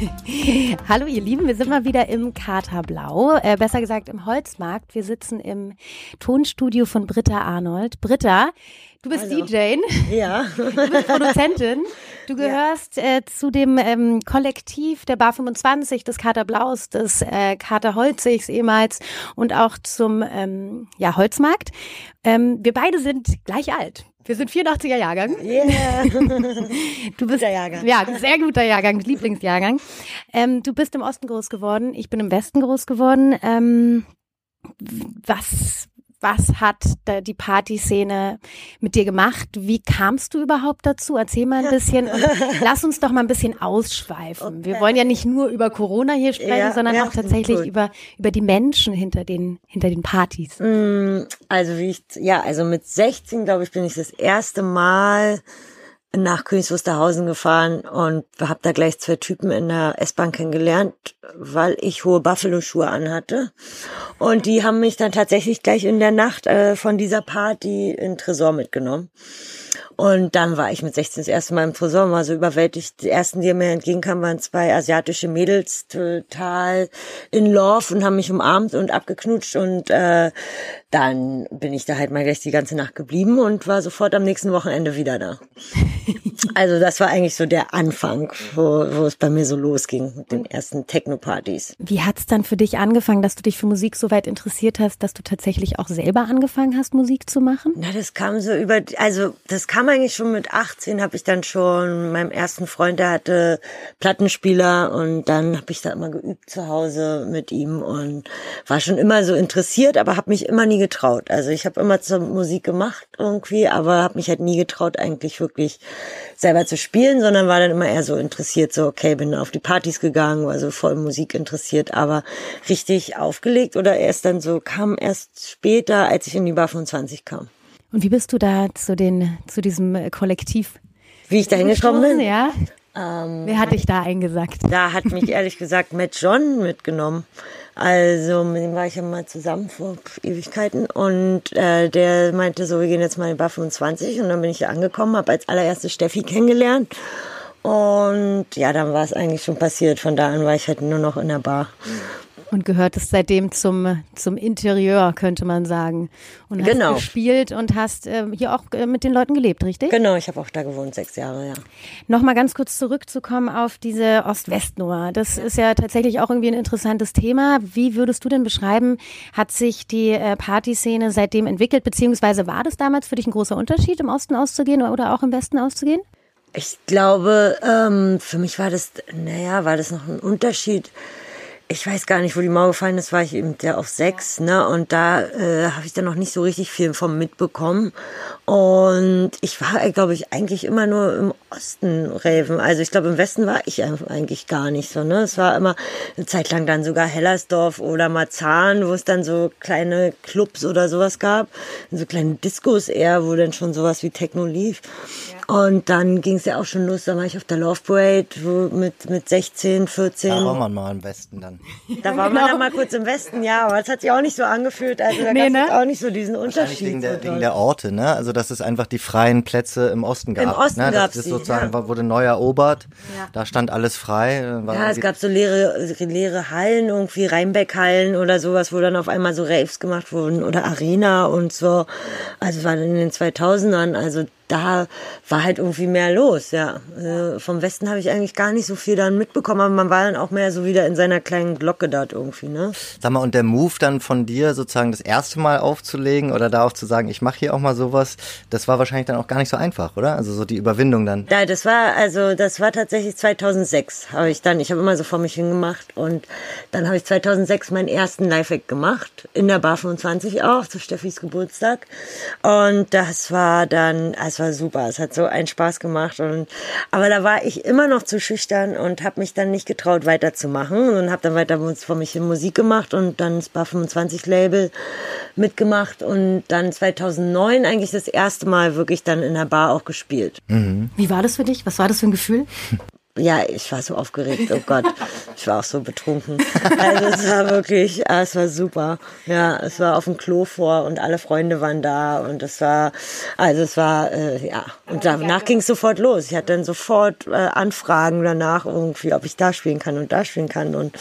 Hallo ihr Lieben, wir sind mal wieder im Katerblau, äh, besser gesagt im Holzmarkt. Wir sitzen im Tonstudio von Britta Arnold. Britta, du bist Hallo. DJ. Ja. Du bist Produzentin. Du gehörst ja. äh, zu dem ähm, Kollektiv der Bar 25, des Katerblaus, des äh, Kater Holzigs ehemals und auch zum ähm, ja, Holzmarkt. Ähm, wir beide sind gleich alt. Wir sind 84er Jahrgang. Yeah. Du bist guter Jahrgang. Ja, sehr guter Jahrgang, Lieblingsjahrgang. Ähm, du bist im Osten groß geworden, ich bin im Westen groß geworden. Ähm, was was hat die Partyszene mit dir gemacht? Wie kamst du überhaupt dazu? Erzähl mal ein bisschen und lass uns doch mal ein bisschen ausschweifen. Okay. Wir wollen ja nicht nur über Corona hier sprechen, ja, sondern ja, auch tatsächlich über, über die Menschen hinter den, hinter den Partys. Mm, also wie ich, ja, also mit 16, glaube ich, bin ich das erste Mal nach Königs Wusterhausen gefahren und habe da gleich zwei Typen in der S-Bahn kennengelernt, weil ich hohe Buffalo-Schuhe anhatte. Und die haben mich dann tatsächlich gleich in der Nacht äh, von dieser Party in Tresor mitgenommen. Und dann war ich mit 16 das erste Mal im Tresor und war so überwältigt. Die ersten, die mir entgegenkamen, waren zwei asiatische Mädels, total in Love und haben mich umarmt und abgeknutscht. Und äh, dann bin ich da halt mal gleich die ganze Nacht geblieben und war sofort am nächsten Wochenende wieder da. also das war eigentlich so der Anfang, wo, wo es bei mir so losging mit den ersten Techno-Partys. Wie hat's dann für dich angefangen, dass du dich für Musik so weit interessiert hast, dass du tatsächlich auch selber angefangen hast, Musik zu machen? Na, das kam so über, also das kam eigentlich schon mit 18, habe ich dann schon meinem ersten Freund, der hatte Plattenspieler und dann habe ich da immer geübt zu Hause mit ihm und war schon immer so interessiert, aber habe mich immer nie getraut. Also ich habe immer zur Musik gemacht irgendwie, aber habe mich halt nie getraut, eigentlich wirklich selber zu spielen, sondern war dann immer eher so interessiert, so okay, bin auf die Partys gegangen, war so voll Musik interessiert, aber richtig aufgelegt oder erst dann so kam erst später, als ich in die Bar 25 kam. Und wie bist du da zu den, zu diesem Kollektiv? Wie ich da hingekommen bin? Ja. Ähm, Wer hat dich da eingesagt? Da hat mich ehrlich gesagt Matt John mitgenommen. Also mit dem war ich ja mal zusammen vor Ewigkeiten und äh, der meinte so, wir gehen jetzt mal in die Bar 25 und dann bin ich angekommen, habe als allererste Steffi kennengelernt und ja, dann war es eigentlich schon passiert. Von da an war ich halt nur noch in der Bar. Und gehört es seitdem zum, zum Interieur, könnte man sagen. Und hast genau. gespielt und hast äh, hier auch äh, mit den Leuten gelebt, richtig? Genau, ich habe auch da gewohnt, sechs Jahre, ja. Nochmal ganz kurz zurückzukommen auf diese Ost-West-Nummer. Das ist ja tatsächlich auch irgendwie ein interessantes Thema. Wie würdest du denn beschreiben, hat sich die äh, Partyszene seitdem entwickelt, beziehungsweise war das damals für dich ein großer Unterschied, im Osten auszugehen oder auch im Westen auszugehen? Ich glaube, ähm, für mich war das, naja, war das noch ein Unterschied ich weiß gar nicht, wo die Mauer gefallen ist, war ich eben der auf sechs, ne? Und da äh, habe ich dann noch nicht so richtig viel vom mitbekommen. Und ich war, glaube ich, eigentlich immer nur im Osten Raven. Also ich glaube, im Westen war ich eigentlich gar nicht so, ne? Es war immer eine Zeit lang dann sogar Hellersdorf oder Marzahn, wo es dann so kleine Clubs oder sowas gab. So kleine Discos eher, wo dann schon sowas wie Techno lief. Und dann ging es ja auch schon los, da war ich auf der Love Parade wo mit, mit 16, 14. Da war man mal im Westen dann. Da war genau. man dann mal kurz im Westen, ja, aber es hat sich auch nicht so angefühlt. Also da nee, gab es ne? auch nicht so diesen Unterschied. Wegen der, wegen der Orte, ne? Also dass es einfach die freien Plätze im Osten gab. Im Osten ne? gab es sozusagen, ja. wurde neu erobert, ja. da stand alles frei. ja, es gab so leere, leere Hallen, irgendwie Rheinbeck-Hallen oder sowas, wo dann auf einmal so Raves gemacht wurden oder Arena und so. Also es war dann in den 2000ern, also da war halt irgendwie mehr los, ja. Also vom Westen habe ich eigentlich gar nicht so viel dann mitbekommen, aber man war dann auch mehr so wieder in seiner kleinen Glocke dort irgendwie, ne? Sag mal, und der Move dann von dir sozusagen das erste Mal aufzulegen oder darauf zu sagen, ich mache hier auch mal sowas, das war wahrscheinlich dann auch gar nicht so einfach, oder? Also so die Überwindung dann. Ja, das war, also das war tatsächlich 2006 habe ich dann, ich habe immer so vor mich hingemacht und dann habe ich 2006 meinen ersten Live-Act gemacht, in der Bar 25 auch, zu Steffis Geburtstag und das war dann, also war super. Es hat so einen Spaß gemacht. Und, aber da war ich immer noch zu schüchtern und habe mich dann nicht getraut, weiterzumachen. Und habe dann weiter von mich in Musik gemacht und dann das Bar 25 Label mitgemacht und dann 2009 eigentlich das erste Mal wirklich dann in der Bar auch gespielt. Mhm. Wie war das für dich? Was war das für ein Gefühl? Ja, ich war so aufgeregt, oh Gott. Ich war auch so betrunken. Also es war wirklich, ah, es war super. Ja, es war auf dem Klo vor und alle Freunde waren da und es war, also es war, äh, ja. Und danach ging es sofort los. Ich hatte dann sofort äh, Anfragen danach irgendwie, ob ich da spielen kann und da spielen kann und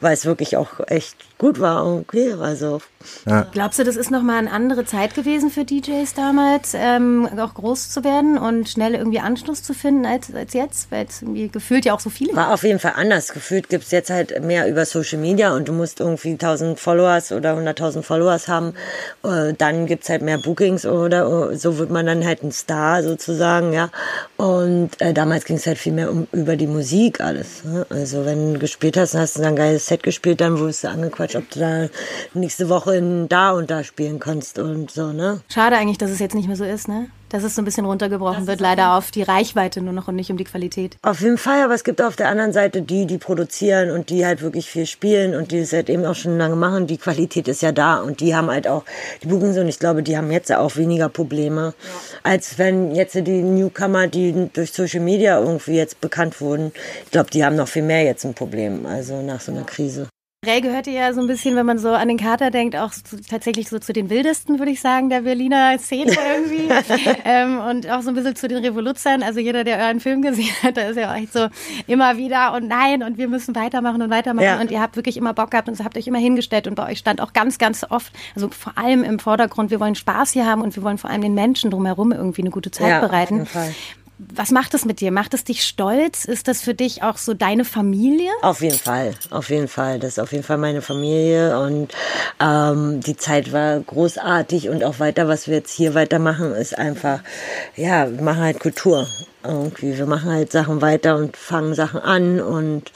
weil es wirklich auch echt gut war. Okay, also. Ja. Glaubst du, das ist nochmal eine andere Zeit gewesen für DJs damals, ähm, auch groß zu werden und schnell irgendwie Anschluss zu finden als, als jetzt? Weil es irgendwie gefühlt ja auch so viele War auf jeden Fall anders. Gefühlt gibt's jetzt halt mehr über Social Media und du musst irgendwie 1000 Followers oder 100.000 Followers haben. Äh, dann gibt's halt mehr Bookings oder so wird man dann halt ein Star sozusagen, ja. Und äh, damals ging's halt viel mehr um über die Musik alles. Ne? Also wenn du gespielt hast, hast du dann ein geiles Set gespielt, dann wurdest du angequatscht Quatsch, ob du da nächste Woche in da und da spielen kannst und so, ne? Schade eigentlich, dass es jetzt nicht mehr so ist, ne? Dass es so ein bisschen runtergebrochen wird, leider auf die Reichweite nur noch und nicht um die Qualität. Auf jeden Fall, aber es gibt auf der anderen Seite die, die produzieren und die halt wirklich viel spielen und die es halt eben auch schon lange machen. Die Qualität ist ja da und die haben halt auch die Bookings und ich glaube, die haben jetzt auch weniger Probleme, ja. als wenn jetzt die Newcomer, die durch Social Media irgendwie jetzt bekannt wurden. Ich glaube, die haben noch viel mehr jetzt ein Problem, also nach so einer Krise. Ray gehörte ja so ein bisschen, wenn man so an den Kater denkt, auch zu, tatsächlich so zu den wildesten, würde ich sagen, der Berliner Szene irgendwie. ähm, und auch so ein bisschen zu den Revoluzern. Also jeder, der euren Film gesehen hat, da ist ja auch echt so immer wieder und nein und wir müssen weitermachen und weitermachen. Ja. Und ihr habt wirklich immer Bock gehabt und habt euch immer hingestellt und bei euch stand auch ganz, ganz oft, also vor allem im Vordergrund, wir wollen Spaß hier haben und wir wollen vor allem den Menschen drumherum irgendwie eine gute Zeit ja, bereiten. Auf jeden Fall. Was macht es mit dir? Macht es dich stolz? Ist das für dich auch so deine Familie? Auf jeden Fall, auf jeden Fall. Das ist auf jeden Fall meine Familie und ähm, die Zeit war großartig und auch weiter, was wir jetzt hier weitermachen, ist einfach, ja, wir machen halt Kultur irgendwie. Wir machen halt Sachen weiter und fangen Sachen an und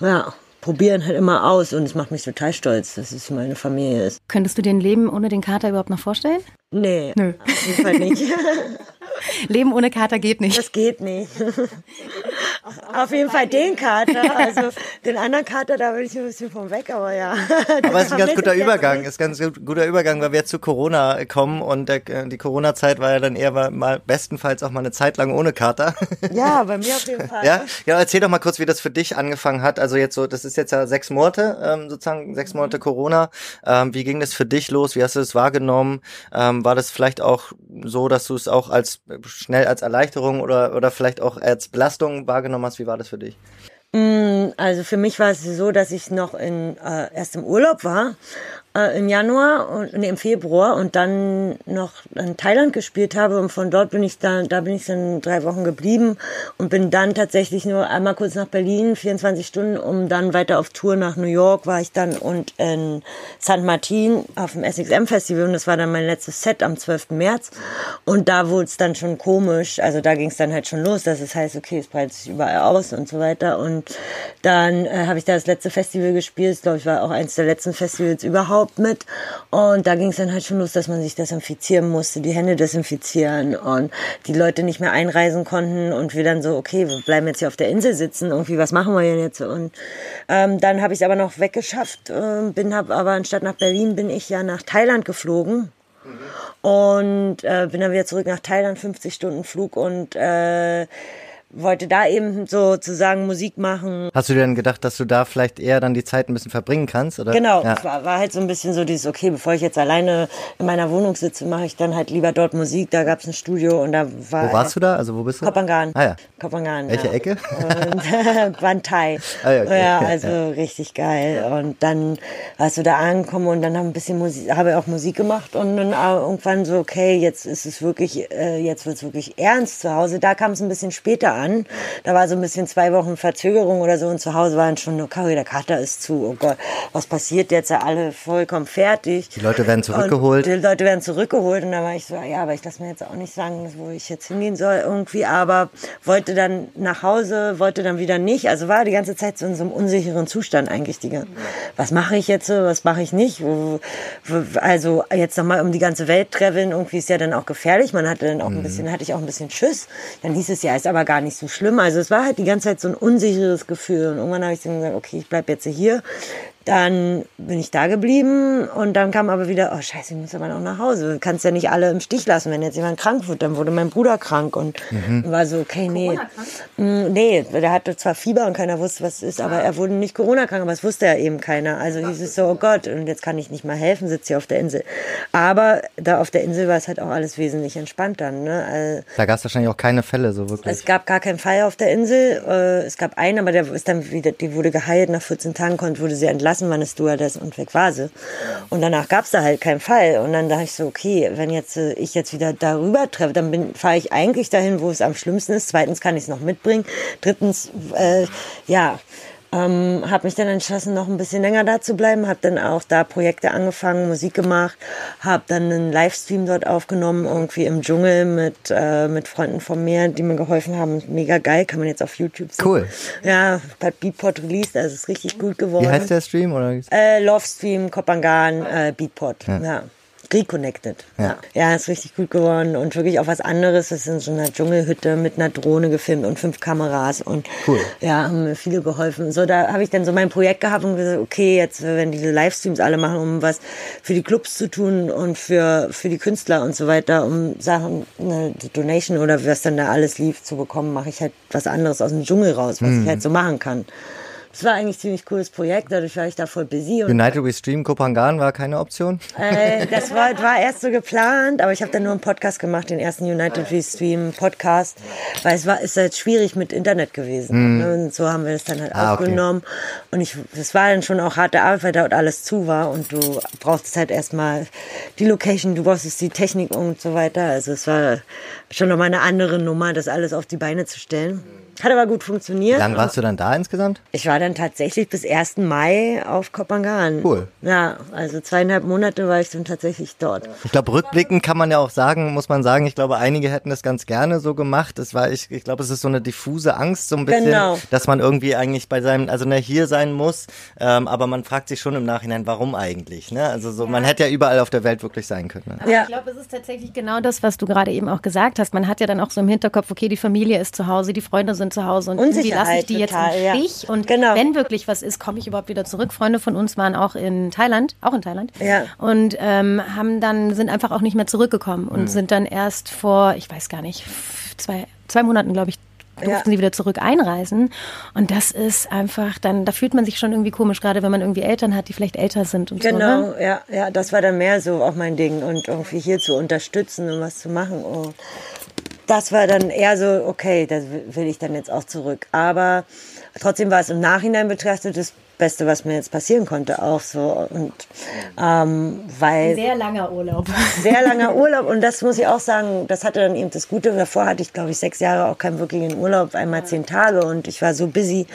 ja, probieren halt immer aus und es macht mich total stolz, dass es meine Familie ist. Könntest du dir ein Leben ohne den Kater überhaupt noch vorstellen? Nee, Nö. auf jeden Fall nicht. Leben ohne Kater geht nicht. Das geht nicht. Auf jeden Fall den Kater. Also den anderen Kater, da bin ich ein bisschen von weg, aber ja. Aber es ist ein ganz guter Übergang. ist ein ganz guter Übergang, weil wir jetzt zu Corona kommen und der, die Corona-Zeit war ja dann eher mal bestenfalls auch mal eine Zeit lang ohne Kater. Ja, bei mir auf jeden Fall. Ja, ja erzähl doch mal kurz, wie das für dich angefangen hat. Also jetzt so, das ist jetzt ja sechs Monate, ähm, sozusagen sechs Monate Corona. Ähm, wie ging das für dich los? Wie hast du das wahrgenommen? Ähm, war das vielleicht auch so, dass du es auch als schnell als Erleichterung oder, oder vielleicht auch als Belastung wahrgenommen hast? Wie war das für dich? Mm, also für mich war es so, dass ich noch in, äh, erst im Urlaub war äh, im Januar und nee, im Februar und dann noch in Thailand gespielt habe und von dort bin ich dann, da bin ich dann drei Wochen geblieben und bin dann tatsächlich nur einmal kurz nach Berlin, 24 Stunden, um dann weiter auf Tour nach New York war ich dann und in St. Martin auf dem SXM Festival und das war dann mein letztes Set am 12. März und da wurde es dann schon komisch, also da ging es dann halt schon los, dass es heißt, okay, es breitet sich überall aus und so weiter und dann äh, habe ich da das letzte Festival gespielt, glaube ich war auch eins der letzten Festivals überhaupt überhaupt mit. Und da ging es dann halt schon los, dass man sich desinfizieren musste, die Hände desinfizieren und die Leute nicht mehr einreisen konnten und wir dann so, okay, wir bleiben jetzt hier auf der Insel sitzen, irgendwie, was machen wir denn jetzt? Und ähm, dann habe ich es aber noch weggeschafft, äh, bin hab aber anstatt nach Berlin bin ich ja nach Thailand geflogen. Mhm. Und äh, bin dann wieder zurück nach Thailand, 50 Stunden Flug und äh, wollte da eben sozusagen Musik machen. Hast du dir denn gedacht, dass du da vielleicht eher dann die Zeit ein bisschen verbringen kannst? Oder? Genau, ja. es war, war halt so ein bisschen so dieses, okay, bevor ich jetzt alleine in meiner Wohnung sitze, mache ich dann halt lieber dort Musik. Da gab es ein Studio und da war. Wo warst du da? Also wo bist du? Kopangan. Ah ja. Kopangan. Welche ja. Ecke? Und Bantai. Ah, ja, okay. ja, also ja. richtig geil. Und dann hast du da angekommen und dann habe ein bisschen Musik, habe auch Musik gemacht und dann irgendwann so, okay, jetzt ist es wirklich, äh, jetzt wird es wirklich ernst zu Hause. Da kam es ein bisschen später an an. Da war so ein bisschen zwei Wochen Verzögerung oder so und zu Hause waren schon nur, Kari, der Kater ist zu, oh Gott, was passiert jetzt? Alle vollkommen fertig. Die Leute werden zurückgeholt. Und die Leute werden zurückgeholt und da war ich so, ja, aber ich lasse mir jetzt auch nicht sagen, wo ich jetzt hingehen soll irgendwie, aber wollte dann nach Hause, wollte dann wieder nicht. Also war die ganze Zeit so in so einem unsicheren Zustand eigentlich. Die, was mache ich jetzt, was mache ich nicht? Also jetzt nochmal um die ganze Welt traveln, irgendwie ist ja dann auch gefährlich. Man hatte dann auch ein mhm. bisschen, hatte ich auch ein bisschen Schiss. Dann hieß es ja, ist aber gar nicht so schlimm. Also es war halt die ganze Zeit so ein unsicheres Gefühl. Und irgendwann habe ich dann gesagt, okay, ich bleib jetzt hier. Dann bin ich da geblieben und dann kam aber wieder, oh scheiße, ich muss aber noch nach Hause. Du kannst ja nicht alle im Stich lassen, wenn jetzt jemand krank wird. Dann wurde mein Bruder krank und mhm. war so, okay, nee. Mm, nee, der hatte zwar Fieber und keiner wusste, was es ist, aber er wurde nicht Corona-krank, aber es wusste ja eben keiner. Also hieß es so, oh Gott, und jetzt kann ich nicht mal helfen, sitze hier auf der Insel. Aber da auf der Insel war es halt auch alles wesentlich entspannter. Ne? Also, da gab es wahrscheinlich auch keine Fälle, so wirklich. Es gab gar keinen Fall auf der Insel. Äh, es gab einen, aber der ist dann wieder, die wurde geheilt, nach 14 Tagen konnte, wurde sie entlassen entlassen, wann es Stewardess und weg war sie. Und danach gab es da halt keinen Fall. Und dann dachte ich so, okay, wenn jetzt äh, ich jetzt wieder darüber treffe, dann fahre ich eigentlich dahin, wo es am schlimmsten ist. Zweitens kann ich es noch mitbringen. Drittens, äh, ja, ähm, habe mich dann entschlossen, noch ein bisschen länger da zu bleiben, habe dann auch da Projekte angefangen, Musik gemacht, habe dann einen Livestream dort aufgenommen, irgendwie im Dschungel mit, äh, mit Freunden von mir, die mir geholfen haben. Mega geil, kann man jetzt auf YouTube sehen. Cool. Ja, hat Beatport released, also ist richtig gut geworden. Wie heißt der Stream? Oder? Äh, Love Stream, Kopangan, äh, Beatport. ja. ja. Reconnected. Ja. ja, ist richtig gut geworden und wirklich auch was anderes. Das ist in so einer Dschungelhütte mit einer Drohne gefilmt und fünf Kameras und cool. ja, haben mir viele geholfen. So, da habe ich dann so mein Projekt gehabt und gesagt, okay, jetzt wenn diese Livestreams alle machen, um was für die Clubs zu tun und für, für die Künstler und so weiter, um Sachen, eine Donation oder was dann da alles lief zu bekommen, mache ich halt was anderes aus dem Dschungel raus, was mhm. ich halt so machen kann. Es war eigentlich ein ziemlich cooles Projekt, dadurch war ich da voll busy. United We Stream Kopangan war keine Option? Äh, das war, war erst so geplant, aber ich habe dann nur einen Podcast gemacht, den ersten United We Stream Podcast, weil es war ist halt schwierig mit Internet gewesen. Mm. Und so haben wir das dann halt ah, aufgenommen. Okay. Und ich, es war dann schon auch harte Arbeit, weil dort alles zu war und du brauchst halt erstmal die Location, du brauchst die Technik und so weiter. Also es war schon nochmal eine andere Nummer, das alles auf die Beine zu stellen. Hat aber gut funktioniert. Wie lange warst du dann da insgesamt? Ich war dann tatsächlich bis 1. Mai auf Kopangan. Cool. Ja, also zweieinhalb Monate war ich dann tatsächlich dort. Ich glaube, rückblickend kann man ja auch sagen, muss man sagen, ich glaube, einige hätten das ganz gerne so gemacht. Das war, ich, ich glaube, es ist so eine diffuse Angst, so ein bisschen, genau. dass man irgendwie eigentlich bei seinem, also ne, hier sein muss. Ähm, aber man fragt sich schon im Nachhinein, warum eigentlich? Ne? Also so, ja. man hätte ja überall auf der Welt wirklich sein können. Ne? Ja. Ich glaube, es ist tatsächlich genau das, was du gerade eben auch gesagt hast. Man hat ja dann auch so im Hinterkopf, okay, die Familie ist zu Hause, die Freunde sind sind zu Hause und wie lasse ich die total, jetzt im Stich? Und genau. wenn wirklich was ist, komme ich überhaupt wieder zurück. Freunde von uns waren auch in Thailand, auch in Thailand, ja. und ähm, haben dann sind einfach auch nicht mehr zurückgekommen und mhm. sind dann erst vor, ich weiß gar nicht, zwei zwei Monaten, glaube ich, durften ja. sie wieder zurück einreisen. Und das ist einfach dann, da fühlt man sich schon irgendwie komisch, gerade wenn man irgendwie Eltern hat, die vielleicht älter sind und genau, so. Genau, ja, ja, das war dann mehr so auch mein Ding und irgendwie hier zu unterstützen und was zu machen. Und das war dann eher so, okay, das will ich dann jetzt auch zurück. Aber trotzdem war es im Nachhinein betrachtet das Beste, was mir jetzt passieren konnte, auch so. Und ähm, weil sehr langer Urlaub. Sehr langer Urlaub und das muss ich auch sagen, das hatte dann eben das Gute. Davor hatte ich, glaube ich, sechs Jahre auch keinen wirklichen Urlaub, einmal zehn Tage und ich war so busy,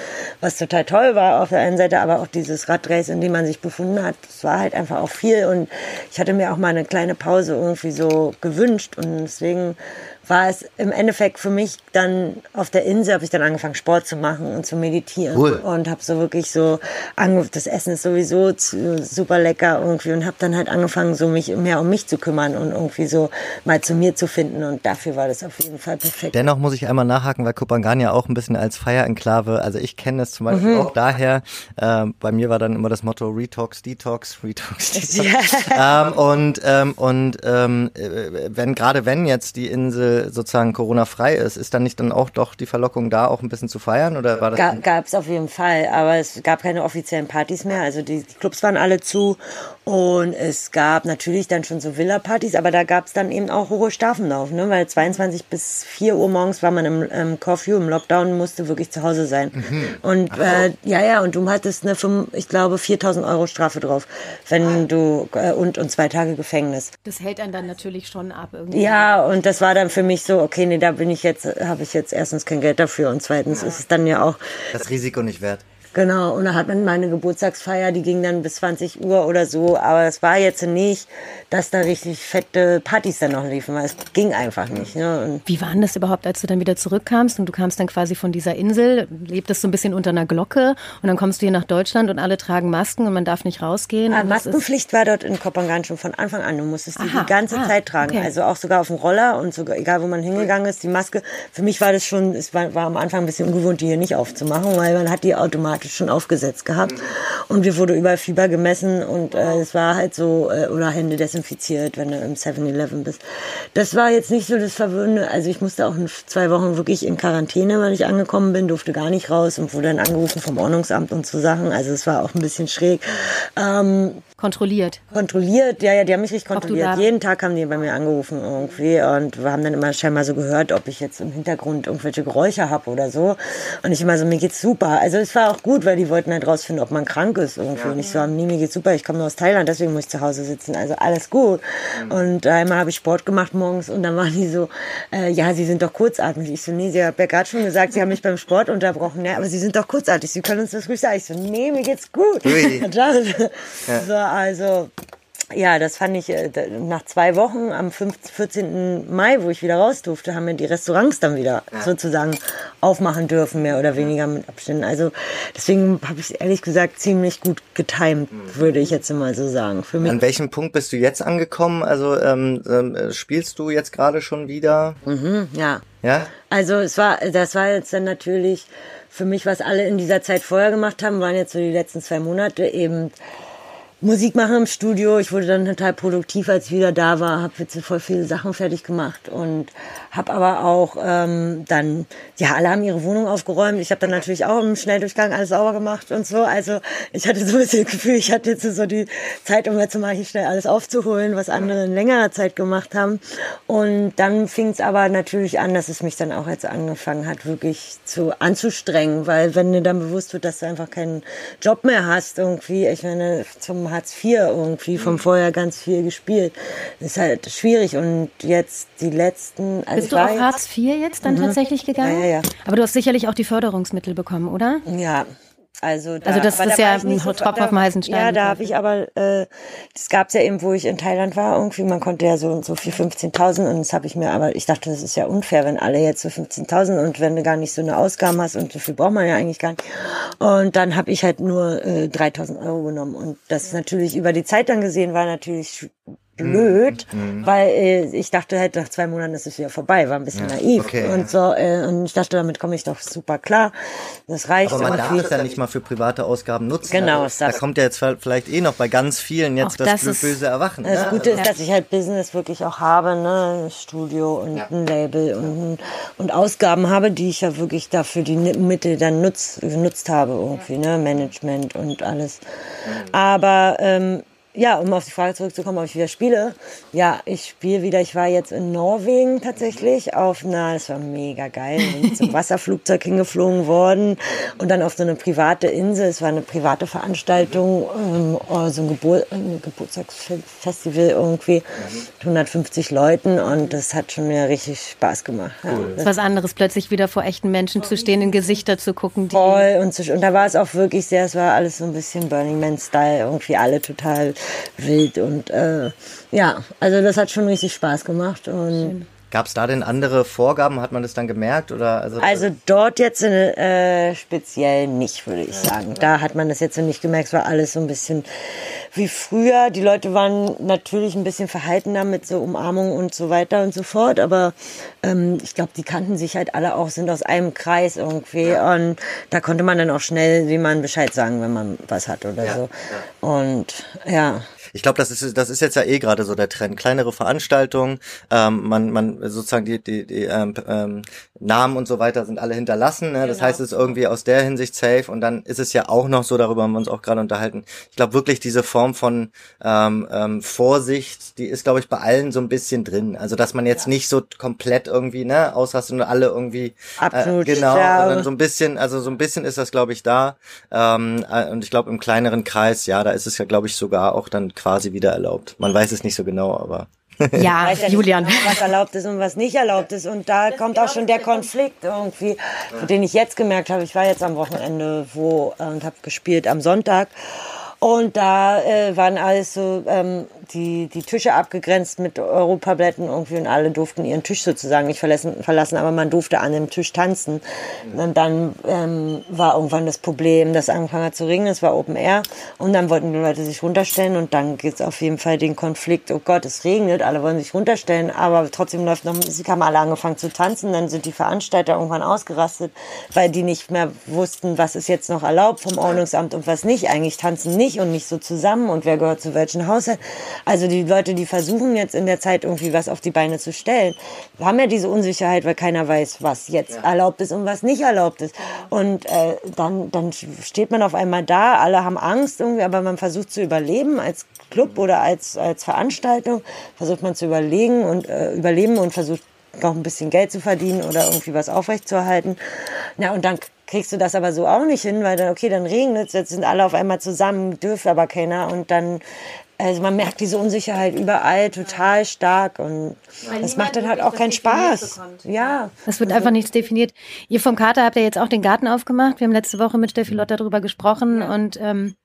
was total toll war auf der einen Seite, aber auch dieses Radrace, in dem man sich befunden hat, das war halt einfach auch viel und ich hatte mir auch mal eine kleine Pause irgendwie so gewünscht und deswegen war es im Endeffekt für mich dann auf der Insel, habe ich dann angefangen Sport zu machen und zu meditieren cool. und habe so wirklich so das Essen ist sowieso super lecker irgendwie und habe dann halt angefangen so mich mehr um mich zu kümmern und irgendwie so mal zu mir zu finden und dafür war das auf jeden Fall perfekt. Dennoch muss ich einmal nachhaken, weil Kopangan ja auch ein bisschen als Feierenklave, also ich kenne es zum Beispiel mhm. auch daher. Äh, bei mir war dann immer das Motto Retox, Detox, Retox, Detox. ähm, und ähm, und ähm, äh, wenn gerade wenn jetzt die Insel sozusagen Corona-frei ist, ist dann nicht dann auch doch die Verlockung da, auch ein bisschen zu feiern? Oder war das? Ga, gab es auf jeden Fall, aber es gab keine offiziellen Partys mehr. Also die, die Clubs waren alle zu und es gab natürlich dann schon so Villa-Partys, aber da gab es dann eben auch hohe Strafenlauf, ne? weil 22 bis 4 Uhr morgens war man im, im Curfew, im Lockdown, musste wirklich zu Hause sein. Mhm. Und äh, ja, ja, und du hattest eine, ich glaube, 4000 Euro Strafe drauf, wenn du, äh, und, und zwei Tage Gefängnis. Das hält einen dann natürlich schon ab irgendwie. Ja, und das war dann für mich mich so, okay, nee, da bin ich jetzt, habe ich jetzt erstens kein Geld dafür und zweitens ist es dann ja auch Das Risiko nicht wert. Genau, und da hat man meine Geburtstagsfeier, die ging dann bis 20 Uhr oder so, aber es war jetzt nicht, dass da richtig fette Partys dann noch liefen, weil es ging einfach nicht. Ne? Wie war denn das überhaupt, als du dann wieder zurückkamst und du kamst dann quasi von dieser Insel, lebtest so ein bisschen unter einer Glocke und dann kommst du hier nach Deutschland und alle tragen Masken und man darf nicht rausgehen? Ah, Maskenpflicht war dort in Kopangan schon von Anfang an. Du musstest die Aha, die ganze ah, Zeit tragen. okay. Also auch sogar auf dem Roller und sogar, egal wo man hingegangen ist, die Maske. Für mich war das schon, es war, war am Anfang ein bisschen ungewohnt, die hier nicht aufzumachen, weil man hat die automatisch schon aufgesetzt gehabt. Und wir wurde überall Fieber gemessen und äh, es war halt so, äh, oder Hände desinfiziert, wenn du im 7-Eleven bist. Das war jetzt nicht so das Verwöhnende. Also ich musste auch zwei Wochen wirklich in Quarantäne, weil ich angekommen bin, durfte gar nicht raus und wurde dann angerufen vom Ordnungsamt und so Sachen. Also es war auch ein bisschen schräg. Ähm, kontrolliert. kontrolliert, ja, ja, die haben mich richtig kontrolliert. Jeden Tag haben die bei mir angerufen irgendwie und wir haben dann immer scheinbar so gehört, ob ich jetzt im Hintergrund irgendwelche Geräusche habe oder so. Und ich immer so, mir geht's super. Also es war auch gut, weil die wollten halt rausfinden, ob man krank ist irgendwie. Und ich so, nee, mir geht's super, ich komme nur aus Thailand, deswegen muss ich zu Hause sitzen. Also alles gut. Und einmal habe ich Sport gemacht morgens und dann waren die so, äh, ja, sie sind doch kurzatmig. Ich so, nee, sie haben ja gerade schon gesagt, sie haben mich beim Sport unterbrochen. Ja, aber sie sind doch kurzatmig, sie können uns das ruhig sagen. Ich so, nee, mir geht's gut. Ui. Und also ja, das fand ich äh, nach zwei Wochen am 15, 14. Mai, wo ich wieder raus durfte, haben wir die Restaurants dann wieder sozusagen aufmachen dürfen, mehr oder weniger mit Abständen. Also deswegen habe ich ehrlich gesagt ziemlich gut getimt, würde ich jetzt mal so sagen. Für mich An welchem Punkt bist du jetzt angekommen? Also ähm, ähm, äh, spielst du jetzt gerade schon wieder? ja. Ja? Also es war, das war jetzt dann natürlich für mich, was alle in dieser Zeit vorher gemacht haben, waren jetzt so die letzten zwei Monate eben Musik machen im Studio. Ich wurde dann total produktiv, als ich wieder da war, habe jetzt voll viele Sachen fertig gemacht und habe aber auch ähm, dann, ja, alle haben ihre Wohnung aufgeräumt. Ich habe dann natürlich auch im Schnelldurchgang alles sauber gemacht und so. Also ich hatte so ein bisschen das Gefühl, ich hatte jetzt so die Zeit, um jetzt mal hier schnell alles aufzuholen, was andere in längerer Zeit gemacht haben. Und dann fing es aber natürlich an, dass es mich dann auch jetzt angefangen hat, wirklich zu anzustrengen, weil wenn dir dann bewusst wird, dass du einfach keinen Job mehr hast, irgendwie, ich meine, zum Hartz IV irgendwie vom vorher ganz viel gespielt, ist halt schwierig. Und jetzt die letzten, also Bist du auf Hartz IV jetzt dann tatsächlich gegangen? Ja, ja, ja. Aber du hast sicherlich auch die Förderungsmittel bekommen, oder? Ja. Also, da, Also das ist da ja ein so- Tropfen auf den heißen Stein. Ja, da habe ich aber, äh, das gab's ja eben, wo ich in Thailand war, irgendwie, man konnte ja so und so für 15.000 und das habe ich mir, aber ich dachte, das ist ja unfair, wenn alle jetzt so 15.000 und wenn du gar nicht so eine Ausgaben hast und so viel braucht man ja eigentlich gar nicht. Und dann habe ich halt nur äh, 3.000 Euro genommen. Und das natürlich über die Zeit dann gesehen war natürlich blöd, weil äh, ich dachte halt nach zwei Monaten ist es wieder vorbei, war ein bisschen naiv okay, und so äh, und ich dachte, damit komme ich doch super klar. Das reicht Aber man darf das ja nicht mal für private Ausgaben nutzen. Genau, Also, es da kommt ja jetzt vielleicht eh noch bei ganz vielen Auch jetzt das, das böse Erwachen. Das ne? Gute ist, dass ich halt Business wirklich auch habe, ne, ein Studio und ein Label und, und Ausgaben habe, die ich ja wirklich dafür die Mittel dann nutz, genutzt habe irgendwie, ne, Management und alles. Aber ähm, ja, um auf die Frage zurückzukommen, ob ich wieder spiele. Ja, ich spiele wieder. Ich war jetzt in Norwegen tatsächlich auf einer, das war mega geil, bin zum Wasserflugzeug hingeflogen worden und dann auf so eine private Insel. Es war eine private Veranstaltung, ähm, oh, so ein, Gebur ein Geburtstagsfestival irgendwie mit 150 Leuten und das hat schon mir richtig Spaß gemacht. Ja. Das ist was anderes, plötzlich wieder vor echten Menschen zu stehen, in Gesichter zu gucken, die Voll und, so, und da war es auch wirklich sehr, es war alles so ein bisschen Burning Man-Style, irgendwie alle total wild und äh, ja, also das hat schon richtig Spaß gemacht und Gab es da denn andere Vorgaben? Hat man das dann gemerkt? Oder also, also dort jetzt äh, speziell nicht, würde ich sagen. Da hat man das jetzt so nicht gemerkt, es war alles so ein bisschen wie früher. Die Leute waren natürlich ein bisschen verhaltener mit so Umarmung und so weiter und so fort, aber ähm, ich glaube, die kannten sich halt alle auch, sind aus einem Kreis irgendwie und da konnte man dann auch schnell wie man Bescheid sagen, wenn man was hat oder so. Und ja, Ich glaube, das ist das ist jetzt ja eh gerade so der Trend. Kleinere Veranstaltungen, ähm, man man sozusagen die die, die ähm, ähm, Namen und so weiter sind alle hinterlassen. Ne? Das heißt, es ist irgendwie aus der Hinsicht safe. Und dann ist es ja auch noch so, darüber haben wir uns auch gerade unterhalten. Ich glaube wirklich diese Form von ähm, ähm, Vorsicht, die ist glaube ich bei allen so ein bisschen drin. Also dass man jetzt nicht so komplett irgendwie ne ausrastet und alle irgendwie Absolut, äh, genau, ja. sondern so ein bisschen, also so ein bisschen ist das glaube ich da. Ähm, äh, und ich glaube im kleineren Kreis, ja, da ist es ja glaube ich sogar auch dann quasi wieder erlaubt. Man weiß es nicht so genau, aber Ja, weiß ja Julian. Nicht, genau, was erlaubt ist und was nicht erlaubt ist. Und da kommt auch schon der Konflikt irgendwie, den ich jetzt gemerkt habe. Ich war jetzt am Wochenende wo äh, und habe gespielt am Sonntag. Und da äh, waren alles so ähm, die, die Tische abgegrenzt mit Europablätten irgendwie und alle durften ihren Tisch sozusagen nicht verlassen, verlassen aber man durfte an dem Tisch tanzen. Und dann ähm, war irgendwann das Problem, dass angefangen hat zu regnen, es war Open Air und dann wollten die Leute sich runterstellen und dann gibt's auf jeden Fall den Konflikt, oh Gott, es regnet, alle wollen sich runterstellen, aber trotzdem läuft noch Musik, haben alle angefangen zu tanzen, dann sind die Veranstalter irgendwann ausgerastet, weil die nicht mehr wussten, was ist jetzt noch erlaubt vom Ordnungsamt und was nicht. Eigentlich tanzen nicht und nicht so zusammen und wer gehört zu welchen Haushalt. Also die Leute, die versuchen jetzt in der Zeit irgendwie was auf die Beine zu stellen, haben ja diese Unsicherheit, weil keiner weiß, was jetzt ja. erlaubt ist und was nicht erlaubt ist. Und äh, dann, dann steht man auf einmal da, alle haben Angst irgendwie, aber man versucht zu überleben als Club oder als, als Veranstaltung, versucht man zu überlegen und äh, überleben und versucht noch ein bisschen Geld zu verdienen oder irgendwie was aufrechtzuerhalten. Ja, und dann kriegst du das aber so auch nicht hin, weil dann, okay, dann regnet es, jetzt sind alle auf einmal zusammen, dürfen aber keiner und dann also man merkt diese Unsicherheit überall total stark und Weil das macht dann halt auch keinen Spaß. Ja. Es wird einfach nichts definiert. Ihr vom Kater habt ja jetzt auch den Garten aufgemacht. Wir haben letzte Woche mit Steffi Lotter darüber gesprochen ja. und ähm,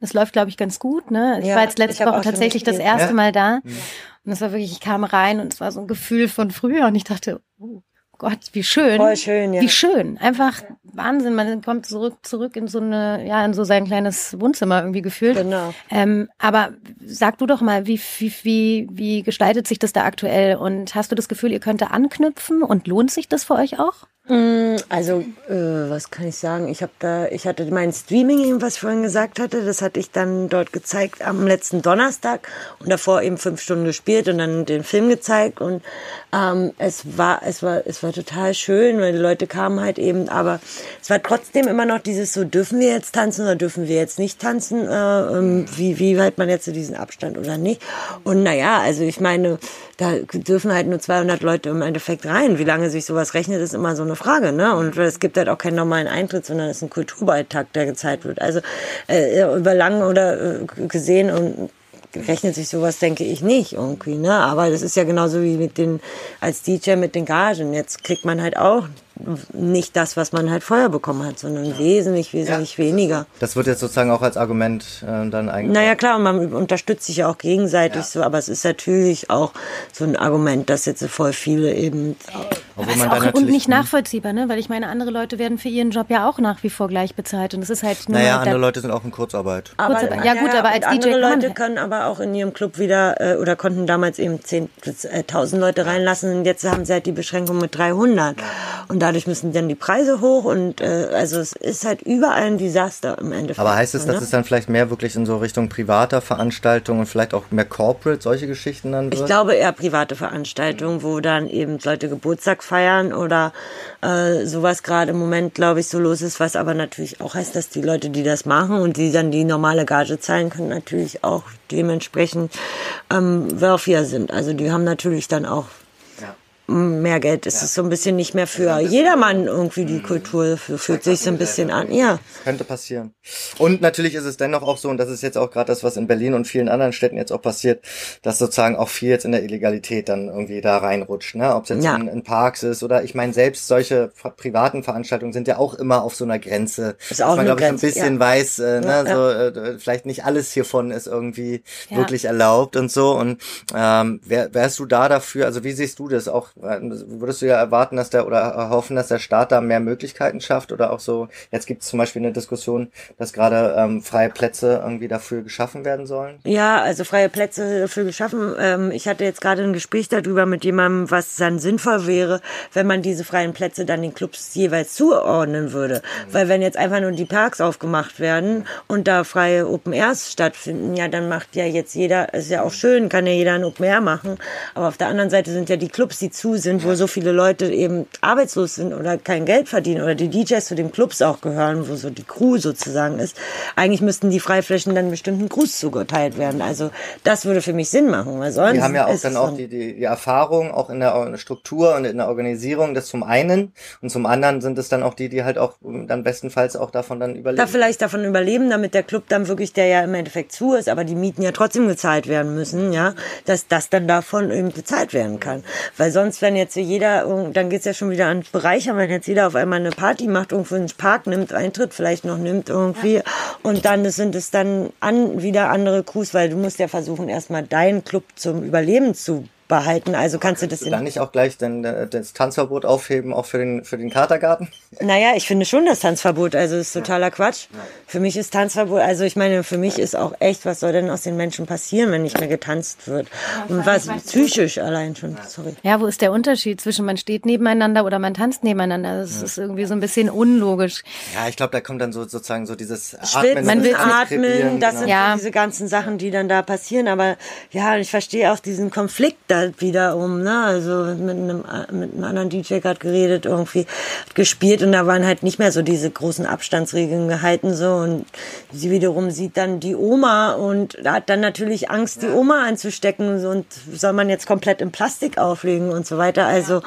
das läuft, glaube ich, ganz gut. Ne? Ich ja, war jetzt letzte Woche tatsächlich das erste ja. Mal da. Mhm. Und es war wirklich, ich kam rein und es war so ein Gefühl von früher und ich dachte, oh, Gott, wie schön. Voll schön, ja. Wie schön. Einfach Wahnsinn. Man kommt zurück, zurück in so eine, ja, in so sein kleines Wohnzimmer irgendwie gefühlt. Genau. Ähm, aber sag du doch mal, wie, wie, wie, wie gestaltet sich das da aktuell? Und hast du das Gefühl, ihr könnt anknüpfen und lohnt sich das für euch auch? Mm, also, äh, was kann ich sagen? Ich habe da, ich hatte mein Streaming, was ich vorhin gesagt hatte, das hatte ich dann dort gezeigt am letzten Donnerstag und davor eben fünf Stunden gespielt und dann den Film gezeigt und ähm, es war, es war, es war total schön, weil die Leute kamen halt eben, aber es war trotzdem immer noch dieses so, dürfen wir jetzt tanzen oder dürfen wir jetzt nicht tanzen? Äh, ähm, wie, wie weit man jetzt so diesen Abstand oder nicht? Und naja, also ich meine, da dürfen halt nur 200 Leute im Endeffekt rein. Wie lange sich sowas rechnet, ist immer so eine Frage. Ne? Und es gibt halt auch keinen normalen Eintritt, sondern es ist ein Kulturbeitrag, der gezeigt wird. Also äh, über lang oder äh, gesehen und rechnet sich sowas, denke ich, nicht irgendwie. Ne? Aber das ist ja genauso wie mit den, als DJ mit den Gagen. Jetzt kriegt man halt auch nicht das, was man halt vorher bekommen hat, sondern wesentlich, wesentlich ja. weniger. Das wird jetzt sozusagen auch als Argument äh, dann eigentlich. Naja, klar, und man unterstützt sich ja auch gegenseitig ja. so, aber es ist natürlich auch so ein Argument, dass jetzt voll viele eben. Obwohl man auch, und nicht nachvollziehbar, ne? Weil ich meine, andere Leute werden für ihren Job ja auch nach wie vor gleich bezahlt und es ist halt nur. Naja, andere Leute sind auch in Kurzarbeit. Aber, Kurzarbeit. Ja, gut, aber als DJ. Andere Leute können aber auch in ihrem Club wieder äh, oder konnten damals eben 10.000 äh, Leute reinlassen und jetzt haben sie halt die Beschränkung mit 300. Und da dadurch müssen dann die Preise hoch und äh, also es ist halt überall ein Desaster im Endeffekt. Aber heißt es, ne? dass es dann vielleicht mehr wirklich in so Richtung privater Veranstaltungen und vielleicht auch mehr Corporate, solche Geschichten dann wird? Ich glaube eher private Veranstaltungen, wo dann eben Leute Geburtstag feiern oder äh, sowas gerade im Moment, glaube ich, so los ist, was aber natürlich auch heißt, dass die Leute, die das machen und die dann die normale Gage zahlen können, natürlich auch dementsprechend ähm, wealthier sind. Also die haben natürlich dann auch mehr Geld. Es ja. ist so ein bisschen nicht mehr für jedermann irgendwie die Kultur, fühlt sich so ein bisschen an. Ja. Könnte passieren. Und natürlich ist es dennoch auch so, und das ist jetzt auch gerade das, was in Berlin und vielen anderen Städten jetzt auch passiert, dass sozusagen auch viel jetzt in der Illegalität dann irgendwie da reinrutscht. Ne? Ob es jetzt ja. in, in, Parks ist oder ich meine, selbst solche privaten Veranstaltungen sind ja auch immer auf so einer Grenze. Ist auch dass man, glaube ich, ein bisschen ja. weiß, äh, ne? so, äh, vielleicht nicht alles hiervon ist irgendwie wirklich erlaubt und so. Und ähm, wär, wärst du da dafür, also wie siehst du das auch würdest du ja erwarten, dass der oder hoffen, dass der Staat da mehr Möglichkeiten schafft oder auch so, jetzt gibt es zum Beispiel eine Diskussion, dass gerade ähm, freie Plätze irgendwie dafür geschaffen werden sollen? Ja, also freie Plätze dafür geschaffen. Ähm, ich hatte jetzt gerade ein Gespräch darüber mit jemandem, was dann sinnvoll wäre, wenn man diese freien Plätze dann den Clubs jeweils zuordnen würde. Mhm. Weil wenn jetzt einfach nur die Parks aufgemacht werden und da freie Open Airs stattfinden, ja, dann macht ja jetzt jeder, ist ja auch schön, kann ja jeder ein Open Air machen. Aber auf der anderen Seite sind ja die Clubs, die zu zu sind, wo so viele Leute eben arbeitslos sind oder kein Geld verdienen oder die DJs zu den Clubs auch gehören, wo so die Crew sozusagen ist. Eigentlich müssten die Freiflächen dann bestimmten Crews zugeteilt werden. Also das würde für mich Sinn machen, weil sonst Wir haben ja auch dann auch die, die, die Erfahrung auch in der Struktur und in der Organisierung das zum einen und zum anderen sind es dann auch die, die halt auch dann bestenfalls auch davon dann überleben. Da vielleicht davon überleben, damit der Club dann wirklich, der ja im Endeffekt zu ist, aber die Mieten ja trotzdem gezahlt werden müssen, ja, dass das dann davon eben bezahlt werden kann. Weil sonst, wenn jetzt jeder, dann geht's ja schon wieder an Bereiche, wenn jetzt jeder auf einmal eine Party macht, irgendwo ins Park nimmt, Eintritt vielleicht noch nimmt irgendwie und dann sind es dann an, wieder andere Crews, weil du musst ja versuchen, erstmal deinen Club zum Überleben zu behalten. Also kannst du das du dann nicht auch gleich den, das Tanzverbot aufheben, auch für den, für den Katergarten? Naja, ich finde schon das Tanzverbot, also ist totaler Quatsch. Für mich ist Tanzverbot, also ich meine, für mich ist auch echt, was soll denn aus den Menschen passieren, wenn nicht mehr getanzt wird? Und was psychisch allein schon, sorry. Ja, wo ist der Unterschied zwischen man steht nebeneinander oder man tanzt nebeneinander? Das ist irgendwie so ein bisschen unlogisch. Ja, ich glaube, da kommt dann so sozusagen so dieses Atmen. Man will atmen, das genau. sind ja. diese ganzen Sachen, die dann da passieren. Aber ja, ich verstehe auch diesen Konflikt da halt wieder um, ne? Also mit einem, mit einem anderen DJ gerade geredet, irgendwie gespielt und da waren halt nicht mehr so diese großen Abstandsregeln gehalten so und sie wiederum sieht dann die Oma und hat dann natürlich Angst, die Oma anzustecken und soll man jetzt komplett in Plastik auflegen und so weiter. Also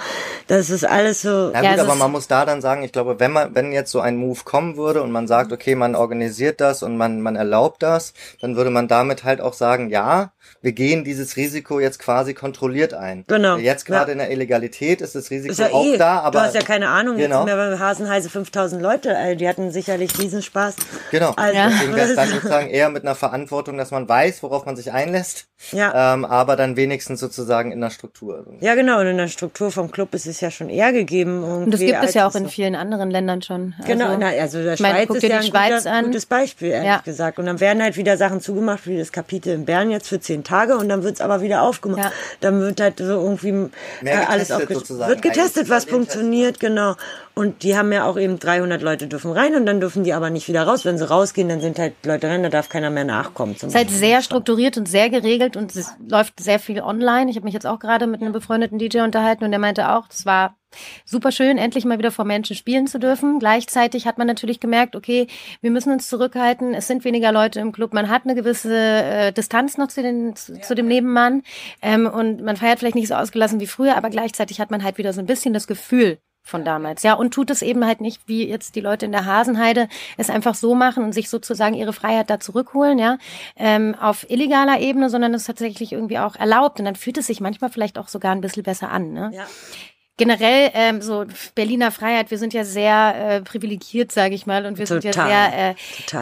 das ist alles so. Ja, gut, aber man muss da dann sagen, ich glaube, wenn man, wenn jetzt so ein Move kommen würde und man sagt, okay, man organisiert das und man, man erlaubt das, dann würde man damit halt auch sagen, ja, wir gehen dieses Risiko jetzt quasi kontrolliert ein. Genau. Jetzt gerade ja. in der Illegalität ist das Risiko ist ja auch eh. da, aber. Du hast ja keine Ahnung, genau. jetzt sind wir bei Hasenheise 5000 Leute, also die hatten sicherlich Riesenspaß. Genau. Also, ja. Deswegen wäre es dann sozusagen eher mit einer Verantwortung, dass man weiß, worauf man sich einlässt. Ja. Ähm, aber dann wenigstens sozusagen in der Struktur. Ja, genau. Und in der Struktur vom Club ist es ja schon eher gegeben. Und das gibt es ja auch in vielen anderen Ländern schon. Genau. Also, na, also der Schweiz ist ja ein Schweiz guter, gutes Beispiel, ehrlich ja. gesagt. Und dann werden halt wieder Sachen zugemacht, wie das Kapitel in Bern jetzt für zehn Tage und dann wird's aber wieder aufgemacht. Ja. Dann wird halt so irgendwie äh, alles auch wird getestet, was funktioniert, genau. Und die haben ja auch eben 300 Leute dürfen rein und dann dürfen die aber nicht wieder raus. Wenn sie rausgehen, dann sind halt Leute rein, da darf keiner mehr nachkommen. Es ist halt sehr strukturiert und sehr geregelt und es läuft sehr viel online. Ich habe mich jetzt auch gerade mit einem befreundeten DJ unterhalten und der meinte auch, das war super schön, endlich mal wieder vor Menschen spielen zu dürfen. Gleichzeitig hat man natürlich gemerkt, okay, wir müssen uns zurückhalten. Es sind weniger Leute im Club. Man hat eine gewisse äh, Distanz noch zu, den, zu, zu dem Nebenmann ähm, und man feiert vielleicht nicht so ausgelassen wie früher, aber gleichzeitig hat man halt wieder so ein bisschen das Gefühl, von damals, ja, und tut es eben halt nicht, wie jetzt die Leute in der Hasenheide es einfach so machen und sich sozusagen ihre Freiheit da zurückholen, ja, ähm, auf illegaler Ebene, sondern es tatsächlich irgendwie auch erlaubt und dann fühlt es sich manchmal vielleicht auch sogar ein bisschen besser an, ne? Ja generell ähm, so Berliner Freiheit, wir sind ja sehr äh, privilegiert, sage ich mal, und wir Total. sind ja sehr,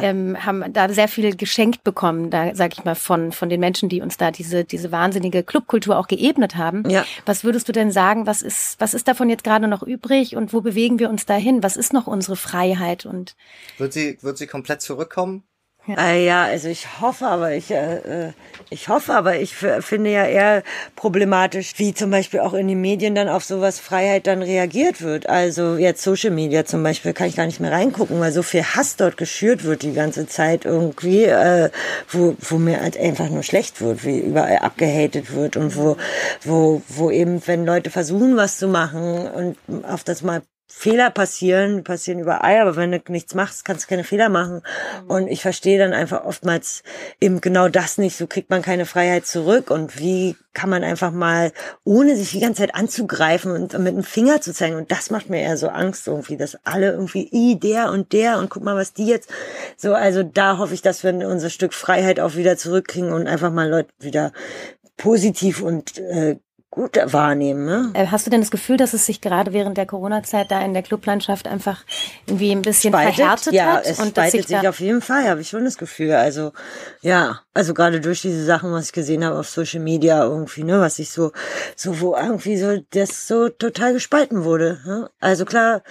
äh, ähm, haben da sehr viel geschenkt bekommen, da sage ich mal von von den Menschen, die uns da diese diese wahnsinnige Clubkultur auch geebnet haben. Ja. Was würdest du denn sagen? Was ist was ist davon jetzt gerade noch übrig und wo bewegen wir uns dahin? Was ist noch unsere Freiheit und wird sie wird sie komplett zurückkommen? Ja. Äh, ja, also ich hoffe, aber ich, äh, äh ich hoffe, aber ich finde ja eher problematisch, wie zum Beispiel auch in den Medien dann auf sowas Freiheit dann reagiert wird. Also jetzt Social Media zum Beispiel kann ich gar nicht mehr reingucken, weil so viel Hass dort geschürt wird die ganze Zeit irgendwie, äh, wo, wo mir halt einfach nur schlecht wird, wie überall abgehatet wird und wo, wo, wo eben, wenn Leute versuchen, was zu machen und auf das mal Fehler passieren, passieren überall, aber wenn du nichts machst, kannst du keine Fehler machen. Mhm. Und ich verstehe dann einfach oftmals eben genau das nicht. So kriegt man keine Freiheit zurück. Und wie kann man einfach mal, ohne sich die ganze Zeit anzugreifen und mit dem Finger zu zeigen. Und das macht mir eher so Angst irgendwie, dass alle irgendwie, i, der und der und guck mal, was die jetzt. So, also da hoffe ich, dass wir unser Stück Freiheit auch wieder zurückkriegen und einfach mal Leute wieder positiv und äh, gut wahrnehmen. Ne? Äh, hast du denn das Gefühl, dass es sich gerade während der Corona-Zeit da in der Clublandschaft einfach irgendwie ein bisschen spaltet? verhärtet ja, hat? Es und spaltet sich, sich auf jeden Fall, habe ich schon das Gefühl. Also ja, also gerade durch diese Sachen, was ich gesehen habe auf Social Media irgendwie, ne, was ich so, so wo irgendwie so das so total gespalten wurde. Ne? Also klar,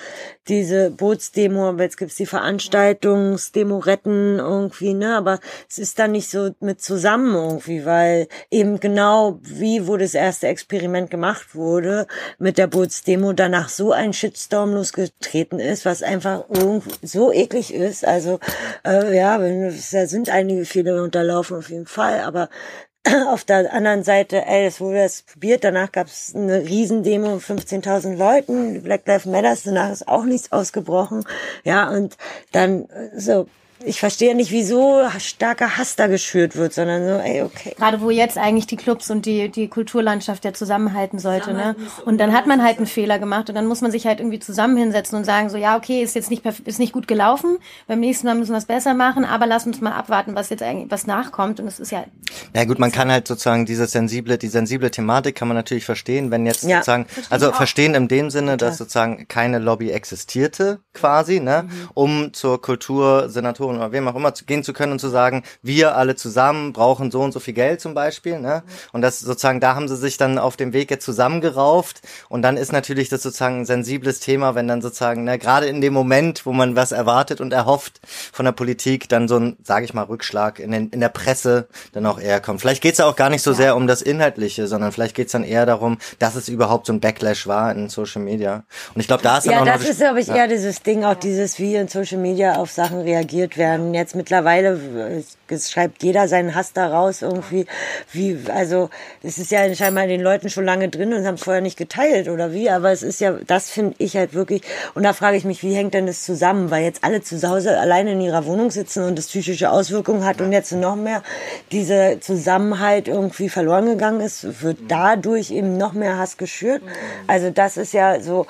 diese Bootsdemo, aber jetzt gibt's die Veranstaltungsdemo retten irgendwie, ne, aber es ist dann nicht so mit zusammen irgendwie, weil eben genau wie wurde das erste Experiment gemacht wurde mit der Bootsdemo, danach so ein Shitstorm losgetreten ist, was einfach so eklig ist. Also äh, ja, da sind einige Fehler unterlaufen auf jeden Fall, aber auf der anderen Seite, ey, es wurde das probiert, danach gab es eine Riesendemo, 15.000 Leuten, Black Lives Matter, danach ist auch nichts ausgebrochen, ja, und dann so ich verstehe nicht, wieso starker Hass da geschürt wird, sondern so, ey, okay. Gerade wo jetzt eigentlich die Clubs und die, die Kulturlandschaft ja zusammenhalten sollte, ne? Und dann hat man halt einen Fehler gemacht und dann muss man sich halt irgendwie zusammen hinsetzen und sagen so, ja, okay, ist jetzt nicht, ist nicht gut gelaufen, beim nächsten Mal müssen wir es besser machen, aber lass uns mal abwarten, was jetzt eigentlich, was nachkommt und es ist ja. Ja gut, man kann halt sozusagen diese sensible, die sensible Thematik kann man natürlich verstehen, wenn jetzt ja, sozusagen, also verstehen in dem Sinne, dass sozusagen keine Lobby existierte, quasi, ne, mhm. um zur Kultursenatorin Investoren oder wem auch immer gehen zu können und zu sagen, wir alle zusammen brauchen so und so viel Geld zum Beispiel. Ne? Und das sozusagen, da haben sie sich dann auf dem Weg jetzt zusammengerauft. Und dann ist natürlich das sozusagen ein sensibles Thema, wenn dann sozusagen, ne, gerade in dem Moment, wo man was erwartet und erhofft von der Politik, dann so ein, sage ich mal, Rückschlag in, den, in der Presse dann auch eher kommt. Vielleicht geht es ja auch gar nicht so sehr um das Inhaltliche, sondern vielleicht geht es dann eher darum, dass es überhaupt so ein Backlash war in Social Media. Und ich glaube, da ist dann ja, auch das ist, glaube ich, ja. eher dieses Ding, auch dieses, wie in Social Media auf Sachen reagiert werden. Jetzt mittlerweile es schreibt jeder seinen Hass da raus irgendwie. Wie, also es ist ja scheinbar den Leuten schon lange drin und haben es vorher nicht geteilt oder wie. Aber es ist ja, das finde ich halt wirklich. Und da frage ich mich, wie hängt denn das zusammen? Weil jetzt alle zu Hause alleine in ihrer Wohnung sitzen und das psychische Auswirkungen hat und jetzt noch mehr dieser Zusammenhalt irgendwie verloren gegangen ist, wird dadurch eben noch mehr Hass geschürt. Also das ist ja so,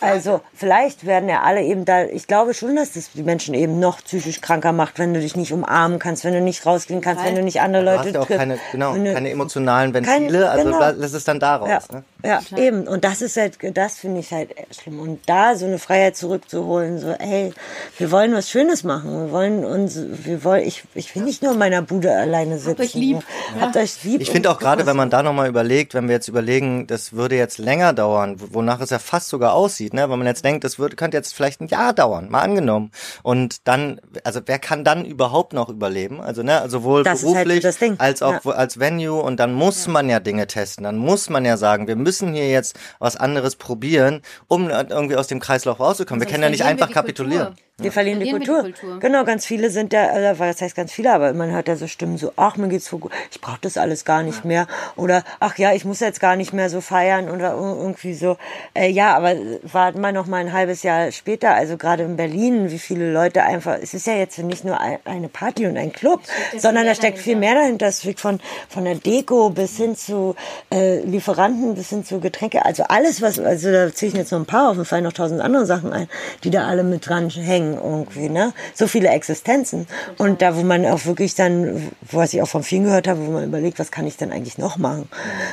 also vielleicht werden ja alle eben da, ich glaube schon, dass das die Menschen eben noch psychisch kranker macht, wenn du dich nicht umarmen kannst, wenn du nicht rausgehen kannst, Nein. wenn du nicht andere Leute du hast ja auch keine, genau, keine emotionalen Ventile, kein, also genau. das ist dann daraus. Ja, ne? Ja eben. Und das ist halt, das finde ich halt schlimm. Und da so eine Freiheit zurückzuholen, so, ey, wir wollen was Schönes machen. Wir wollen uns, wir wollen, ich, ich will nicht nur in meiner Bude alleine sitzen. Habt euch lieb. Ja. Habt euch lieb. Ich finde auch gerade, wenn man da nochmal überlegt, wenn wir jetzt überlegen, das würde jetzt länger dauern, wonach es ja fast sogar aussieht, ne? Wenn man jetzt denkt, das würde, könnte jetzt vielleicht ein Jahr dauern, mal angenommen. Und dann, also wer kann dann überhaupt noch überleben? Also, ne, also sowohl das halt beruflich halt als auch ja. als Venue und dann muss ja. man ja Dinge testen. Dann muss man ja sagen, wir müssen hier jetzt was anderes probieren, um irgendwie aus dem Kreislauf rauszukommen. Wir können ja nicht einfach kapitulieren. Kultur. Wir verlieren, die Kultur. die Kultur. Genau, ganz viele sind ja, also, was heißt ganz viele, aber man hört ja so Stimmen so, ach, mir geht's so gut, ich brauche das alles gar nicht mehr. Oder, ach ja, ich muss jetzt gar nicht mehr so feiern oder irgendwie so. Äh, ja, aber warten wir noch mal ein halbes Jahr später, also gerade in Berlin, wie viele Leute einfach, es ist ja jetzt nicht nur eine Party und ein Club, sondern da steckt viel mehr dahinter. Es wird von, von der Deko bis hin zu äh, Lieferanten, bis hin zu Getränke, also alles, was, also da ziehe ich jetzt noch ein paar, auf jeden Fall noch tausend andere Sachen ein, die da alle mit dran hängen hängen irgendwie, ne? So viele Existenzen. Und da, wo man auch wirklich dann, was ich auch von vielen gehört habe, wo man überlegt, was kann ich denn eigentlich noch machen?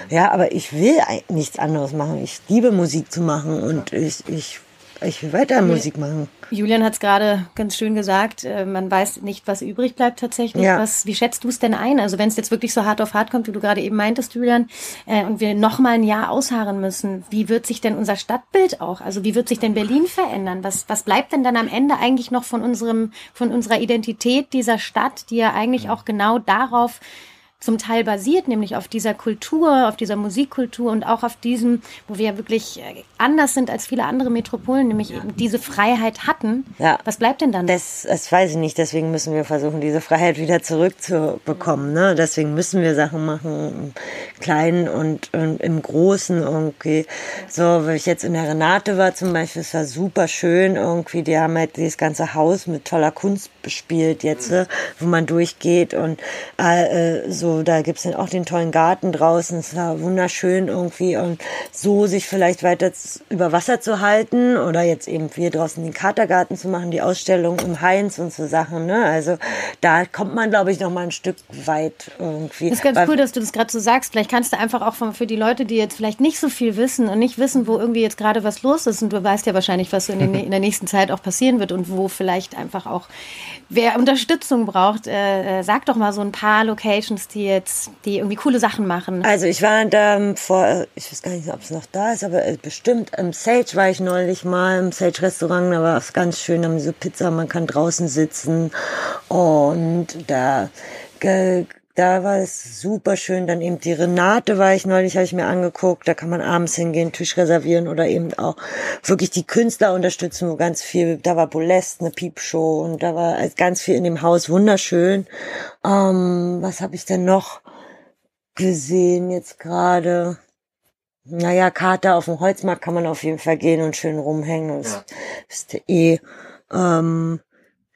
Ja, aber ich will nichts anderes machen. Ich liebe Musik zu machen und ich, ich ich will weiter Musik machen. Julian hat es gerade ganz schön gesagt, äh, man weiß nicht, was übrig bleibt tatsächlich. Ja. Was, wie schätzt du es denn ein? Also wenn es jetzt wirklich so hart auf hart kommt, wie du gerade eben meintest, Julian, äh, und wir noch mal ein Jahr ausharren müssen, wie wird sich denn unser Stadtbild auch, also wie wird sich denn Berlin verändern? Was, was bleibt denn dann am Ende eigentlich noch von unserem, von unserer Identität dieser Stadt, die ja eigentlich auch genau darauf zum Teil basiert, nämlich auf dieser Kultur, auf dieser Musikkultur und auch auf diesem, wo wir wirklich äh, anders sind als viele andere Metropolen, nämlich ja. eben diese Freiheit hatten. Ja. Was bleibt denn dann? Das, das weiß ich nicht. Deswegen müssen wir versuchen, diese Freiheit wieder zurückzubekommen. Ne? Deswegen müssen wir Sachen machen, im Kleinen und, und im Großen irgendwie. So, wenn ich jetzt in der Renate war zum Beispiel, es war super schön irgendwie. Die haben halt dieses ganze Haus mit toller Kunst bespielt jetzt, mhm. wo man durchgeht und äh, so da gibt's dann auch den tollen Garten draußen. Es war wunderschön irgendwie und so sich vielleicht weiter über Wasser zu halten oder jetzt eben wir draußen den Katergarten zu machen, die Ausstellung im Heinz und so Sachen. Ne? Also da kommt man, glaube ich, noch mal ein Stück weit irgendwie. Das ist ganz Weil, cool, dass du das gerade so sagst. Vielleicht kannst du einfach auch für die Leute, die jetzt vielleicht nicht so viel wissen und nicht wissen, wo irgendwie jetzt gerade was los ist und du weißt ja wahrscheinlich, was so in, den, in der nächsten Zeit auch passieren wird und wo vielleicht einfach auch wer Unterstützung braucht, äh, äh sag doch mal so ein paar Locations, die jetzt, die irgendwie coole Sachen machen? Also ich war da vor, ich weiß gar nicht, ob es noch da ist, aber äh, bestimmt im Sage war ich neulich mal, im Sage Restaurant, da war es ganz schön, da haben so Pizza, man kann draußen sitzen und da da war es super schön. Dann eben die Renate war ich neulich, habe ich mir angeguckt. Da kann man abends hingehen, Tisch reservieren oder eben auch wirklich die Künstler unterstützen, wo ganz viel, da war Bolest, eine Piepshow und da war ganz viel in dem Haus wunderschön. Ähm, was habe ich denn noch? gesehen jetzt gerade. Naja, Kater auf dem Holzmarkt kann man auf jeden Fall gehen und schön rumhängen. Das Ja. ist eh. Ähm,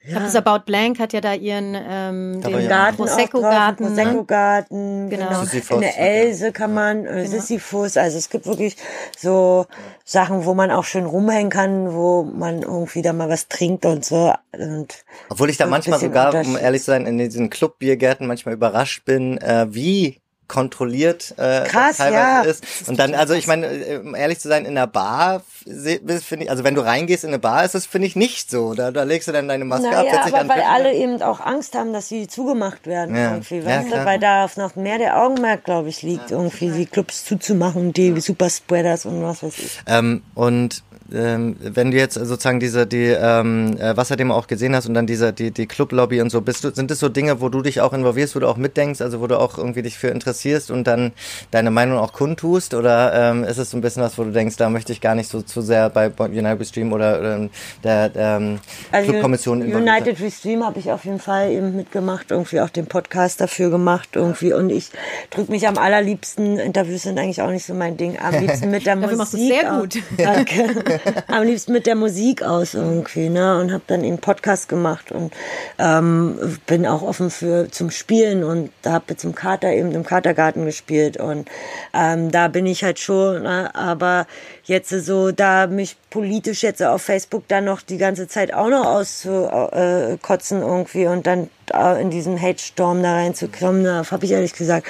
Ich glaube, das About Blank hat ja da ihren ähm, Da den ja- Garten Prosecco-Garten. Prosecco-Garten, Genau. genau. Sisyphos, In der Else kann man, äh, Genau. Sisyphus, also es gibt wirklich so Sachen, wo man auch schön rumhängen kann, wo man irgendwie da mal was trinkt und so. Und Obwohl ich da manchmal sogar, um ehrlich zu sein, in diesen Clubbiergärten manchmal überrascht bin, äh, wie kontrolliert äh, Krass, teilweise ja. ist. Und dann, also ich meine, äh, um ehrlich zu sein, in einer Bar finde ich, also wenn du reingehst in eine Bar, ist das finde ich nicht so. Da, da legst du dann deine Maske ab, naja, setzt dich aber an weil alle eben auch Angst haben, dass sie zugemacht werden Ja. irgendwie, Ja, weißt du? Weil da noch mehr der Augenmerk, glaube ich, liegt, irgendwie die Clubs zuzumachen, die Superspreaders und was weiß ich. Ähm, und ähm, wenn du jetzt sozusagen diese die ähm, äh, Wasserdemo auch gesehen hast und dann diese die die Clublobby und so bist du sind das so Dinge wo du dich auch involvierst wo du auch mitdenkst also wo du auch irgendwie dich für interessierst und dann deine Meinung auch kundtust oder ähm, ist es so ein bisschen was wo du denkst da möchte ich gar nicht so zu sehr bei United Stream oder ähm, der, ähm, Also Clubkommission involviert sein? United We Stream habe ich auf jeden Fall eben mitgemacht, irgendwie auch den Podcast dafür gemacht irgendwie und ich drücke mich am allerliebsten, Interviews sind eigentlich auch nicht so mein Ding, am liebsten mit der Dafür Musik. machst du es sehr gut. Danke. am liebsten mit der Musik aus irgendwie, ne? Und habe dann eben Podcast gemacht und ähm, bin auch offen für zum Spielen und da habe zum Kater eben im Katergarten gespielt und ähm, da bin ich halt schon, ne, aber jetzt so da mich politisch jetzt auf Facebook dann noch die ganze Zeit auch noch auszukotzen irgendwie und dann äh, in diesen Hate-Storm da reinzukommen, da habe ich ehrlich gesagt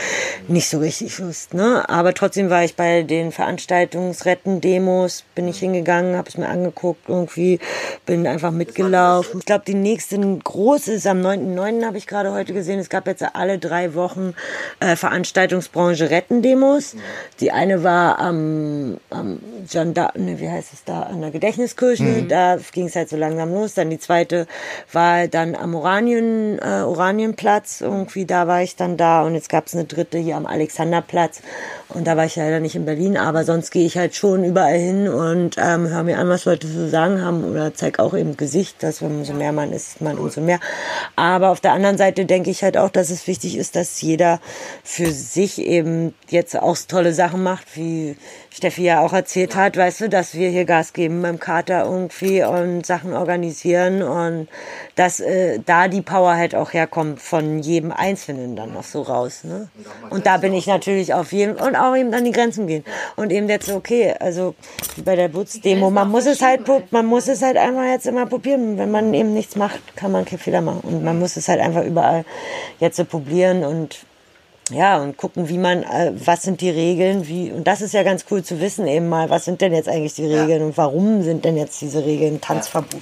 nicht so richtig Lust. Ne? Aber trotzdem war ich bei den Veranstaltungsretten-Demos, bin ich hingegangen, habe es mir angeguckt irgendwie, bin einfach mitgelaufen. Ich glaube, die nächste große ist am 9.9. habe ich gerade heute gesehen. Es gab jetzt alle drei Wochen äh, Veranstaltungsbranche Retten-Demos. Die eine war am, am Gendarm, ne, wie heißt es da, an der Gedächtniskirche. Da ging es halt so langsam los. Dann die zweite war dann am Oranien, äh, Oranienplatz. Irgendwie da war ich dann da. Und jetzt gab es eine dritte hier am Alexanderplatz. Und da war ich leider nicht in Berlin, aber sonst gehe ich halt schon überall hin und ähm, höre mir an, was Leute zu sagen haben oder zeig auch eben Gesicht, dass wenn umso mehr man ist, man umso mehr. Aber auf der anderen Seite denke ich halt auch, dass es wichtig ist, dass jeder für sich eben jetzt auch tolle Sachen macht, wie Steffi ja auch erzählt hat, weißt du, dass wir hier Gas geben beim Kater irgendwie und Sachen organisieren und dass äh, da die Power halt auch herkommt von jedem Einzelnen dann noch so raus. Ne? Und da bin ich natürlich auf jeden und auch eben an die Grenzen gehen und eben jetzt so, okay, also bei der Butz-Demo, man muss es halt, man muss es halt einfach jetzt immer probieren. Wenn man eben nichts macht, kann man keinen Fehler machen und man muss es halt einfach überall jetzt so probieren und ja, und gucken, wie man, äh, was sind die Regeln, wie, und das ist ja ganz cool zu wissen eben mal, was sind denn jetzt eigentlich die Regeln und warum sind denn jetzt diese Regeln Tanzverbot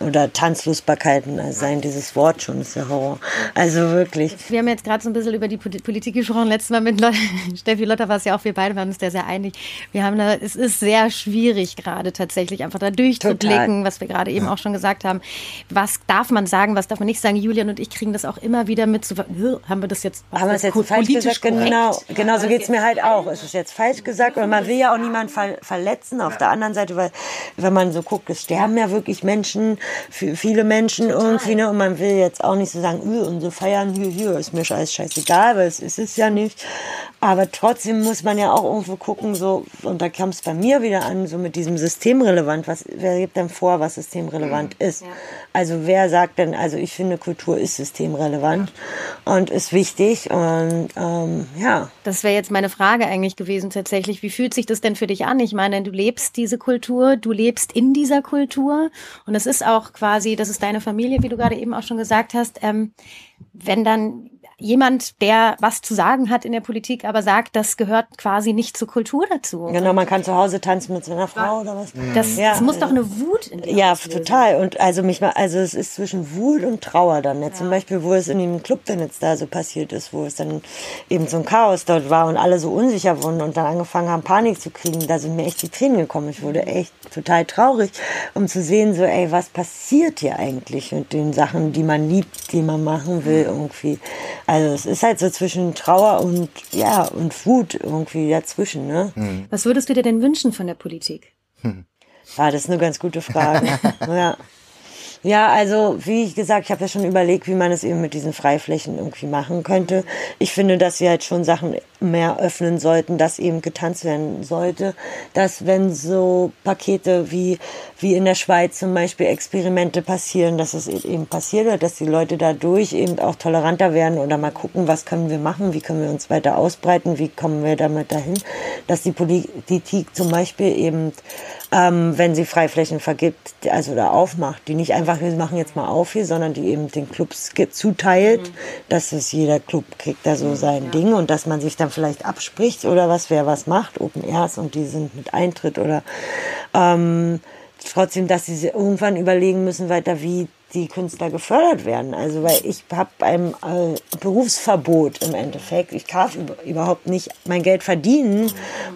oder Tanzlosbarkeiten, also sein dieses Wort schon, ist ja Horror. Also wirklich. Wir haben jetzt gerade so ein bisschen über die Poli- Politik gesprochen. Letztes Mal mit Lot Steffi Lotter war es ja auch, wir beide waren uns da sehr einig. Wir haben da, es ist sehr schwierig gerade tatsächlich einfach da durchzublicken, was wir gerade eben auch schon gesagt haben. Was darf man sagen, was darf man nicht sagen? Julian und ich kriegen das auch immer wieder mit. So, "Hö, haben wir das jetzt, Haben wir es jetzt ko- falsch gesagt? korrekt? Genau, genau so geht's mir halt auch. Es ist jetzt falsch gesagt und man will ja auch niemanden ver verletzen auf der anderen Seite, weil wenn man so guckt, es sterben ja wirklich Menschen, viele Menschen irgendwie, ne? Und man will jetzt auch nicht so sagen, "Öh, und so feiern, hier, hier, ist mir alles scheißegal, weil es ist es ja nicht. Aber trotzdem muss man ja auch irgendwo gucken, so, und da kam es bei mir wieder an, so mit diesem systemrelevant, was, wer gibt denn vor, was systemrelevant ist? Also wer sagt denn, also ich finde, Kultur ist systemrelevant und ist wichtig und ähm, ja. Das wäre jetzt meine Frage eigentlich gewesen tatsächlich. Wie fühlt sich das denn für dich an? Ich meine, du lebst diese Kultur, du lebst in dieser Kultur und es ist auch quasi, das ist deine Familie, wie du gerade eben auch schon gesagt hast. Ähm, wenn dann jemand, der was zu sagen hat in der Politik, aber sagt, das gehört quasi nicht zur Kultur dazu. Genau, man kann zu Hause tanzen mit seiner Frau oder was. Das, Ja. das muss doch eine Wut in dir Ja, auslösen. total. Und also mich mal, also es ist zwischen Wut und Trauer dann. Ja, Zum Beispiel, wo es in dem Club dann jetzt da so passiert ist, wo es dann eben so ein Chaos dort war und alle so unsicher wurden und dann angefangen haben, Panik zu kriegen, da sind mir echt die Tränen gekommen. Ich wurde echt total traurig, um zu sehen, so, ey, was passiert hier eigentlich mit den Sachen, die man liebt, die man machen will irgendwie. Also es ist halt so zwischen Trauer und, ja, und Wut irgendwie dazwischen, ne? Was würdest du dir denn wünschen von der Politik? Ja, das ist eine ganz gute Frage. ja. Ja, also wie ich gesagt, ich habe ja schon überlegt, wie man es eben mit diesen Freiflächen irgendwie machen könnte. Ich finde, dass sie halt schon Sachen mehr öffnen sollten, dass eben getanzt werden sollte, dass wenn so Pakete wie wie in der Schweiz zum Beispiel Experimente passieren, dass es eben passiert wird, dass die Leute dadurch eben auch toleranter werden oder mal gucken, was können wir machen, wie können wir uns weiter ausbreiten, wie kommen wir damit dahin, dass die Politik zum Beispiel eben ähm, wenn sie Freiflächen vergibt, also da aufmacht, die nicht einfach, wir machen jetzt mal auf hier, sondern die eben den Clubs zuteilt, mhm. dass es jeder Club kriegt da so mhm, sein ja. Ding und dass man sich dann vielleicht abspricht oder was, wer was macht, Open Airs und die sind mit Eintritt oder ähm, trotzdem, dass sie irgendwann überlegen müssen weiter, wie die Künstler gefördert werden. Also weil ich habe ein äh, Berufsverbot im Endeffekt. Ich darf überhaupt nicht mein Geld verdienen,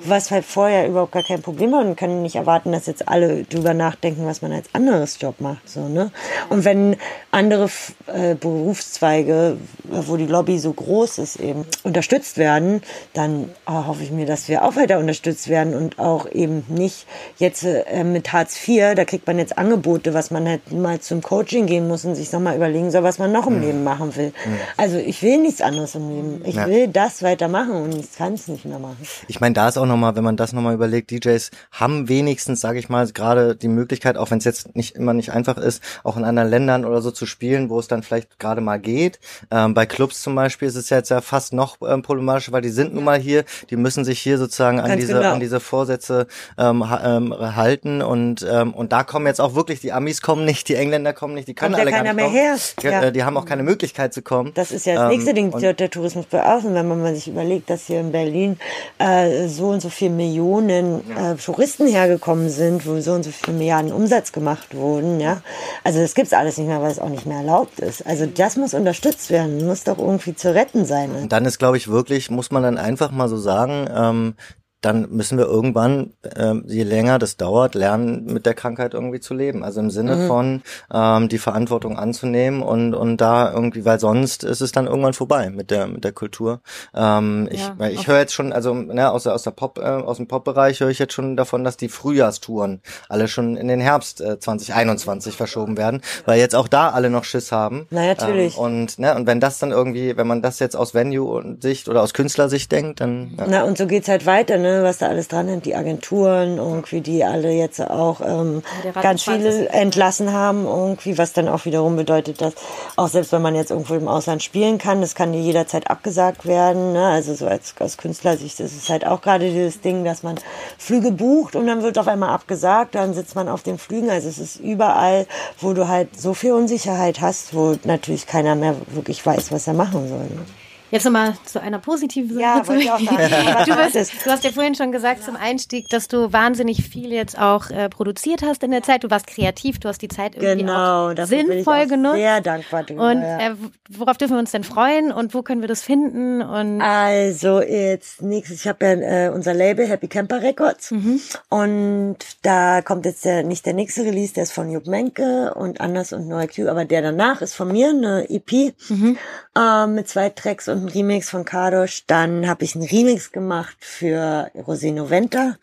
was halt vorher überhaupt gar kein Problem war und kann nicht erwarten, dass jetzt alle drüber nachdenken, was man als anderes Job macht. So, ne? Und wenn andere äh, Berufszweige, wo die Lobby so groß ist, eben unterstützt werden, dann äh, hoffe ich mir, dass wir auch weiter unterstützt werden und auch eben nicht jetzt äh, mit Hartz IV, da kriegt man jetzt Angebote, was man halt mal zum Coaching gehen muss und sich nochmal überlegen soll, was man noch im mhm. Leben machen will. Mhm. Also ich will nichts anderes im Leben. Ich ja. will das weitermachen und ich kann es nicht mehr machen. Ich meine, da ist auch nochmal, wenn man das nochmal überlegt, DJs haben wenigstens, sage ich mal, gerade die Möglichkeit, auch wenn es jetzt nicht immer nicht einfach ist, auch in anderen Ländern oder so zu spielen, wo es dann vielleicht gerade mal geht. Ähm, bei Clubs zum Beispiel ist es jetzt ja fast noch ähm, problematischer, weil die sind nun mal hier, die müssen sich hier sozusagen an diese genau. an diese Vorsätze ähm, ähm, halten und ähm, und da kommen jetzt auch wirklich die Amis kommen nicht, die Engländer kommen nicht, die können Kommt alle ja keiner mehr her. Die, ja. die, haben auch keine Möglichkeit zu kommen. Das ist ja das nächste ähm, Ding, der Tourismus bei außen, wenn man sich überlegt, dass hier in Berlin äh, so und so viele Millionen ja. äh, Touristen hergekommen sind, wo so und so viele Milliarden Umsatz gemacht wurden, ja. Also das gibt's alles nicht mehr, weil es auch nicht mehr erlaubt ist. Also das muss unterstützt werden, muss doch irgendwie zu retten sein. Und dann ist, glaube ich, wirklich, muss man dann einfach mal so sagen, ähm, dann müssen wir irgendwann, äh, je länger das dauert, lernen, mit der Krankheit irgendwie zu leben. Also im Sinne mhm. von ähm, die Verantwortung anzunehmen und und da irgendwie, weil sonst ist es dann irgendwann vorbei mit der mit der Kultur. Ähm, ich ja, weil ich höre jetzt schon, also ne, aus der aus der Pop äh, aus dem Pop-Bereich höre ich jetzt schon davon, dass die Frühjahrstouren alle schon in den Herbst äh, 2021 verschoben werden, weil jetzt auch da alle noch Schiss haben. Na natürlich. Ähm, und ne und wenn das dann irgendwie, wenn man das jetzt aus Venue-Sicht oder aus Künstlersicht denkt, dann ja. Na und so geht's halt weiter. Ne? Was da alles dran ist, die Agenturen irgendwie, die alle jetzt auch ähm, ganz viele entlassen haben, irgendwie, was dann auch wiederum bedeutet, dass auch selbst wenn man jetzt irgendwo im Ausland spielen kann, das kann dir jederzeit abgesagt werden. Ne? Also so als, als Künstlersicht ist es halt auch gerade dieses Ding, dass man Flüge bucht und dann wird auf einmal abgesagt, dann sitzt man auf den Flügen. Also es ist überall, wo du halt so viel Unsicherheit hast, wo natürlich keiner mehr wirklich weiß, was er machen soll. Ne? Jetzt nochmal zu einer positiven Sache. Ja, auch sagen. du, bist, du hast ja vorhin schon gesagt zum Einstieg, dass du wahnsinnig viel jetzt auch äh, produziert hast in der Zeit. Du warst kreativ, du hast die Zeit irgendwie genau, auch sinnvoll ich auch genutzt. Sehr dankbar drüber, Und äh, worauf dürfen wir uns denn freuen und wo können wir das finden? Und also jetzt nächstes, ich habe ja äh, unser Label Happy Camper Records mhm. und da kommt jetzt der, nicht der nächste Release, der ist von Jupp Menke und Anders und Noah Q, aber der danach ist von mir eine EP mhm. äh, mit zwei Tracks und und ein Remix von Kadosh. Dann habe ich einen Remix gemacht für Rosino Venta.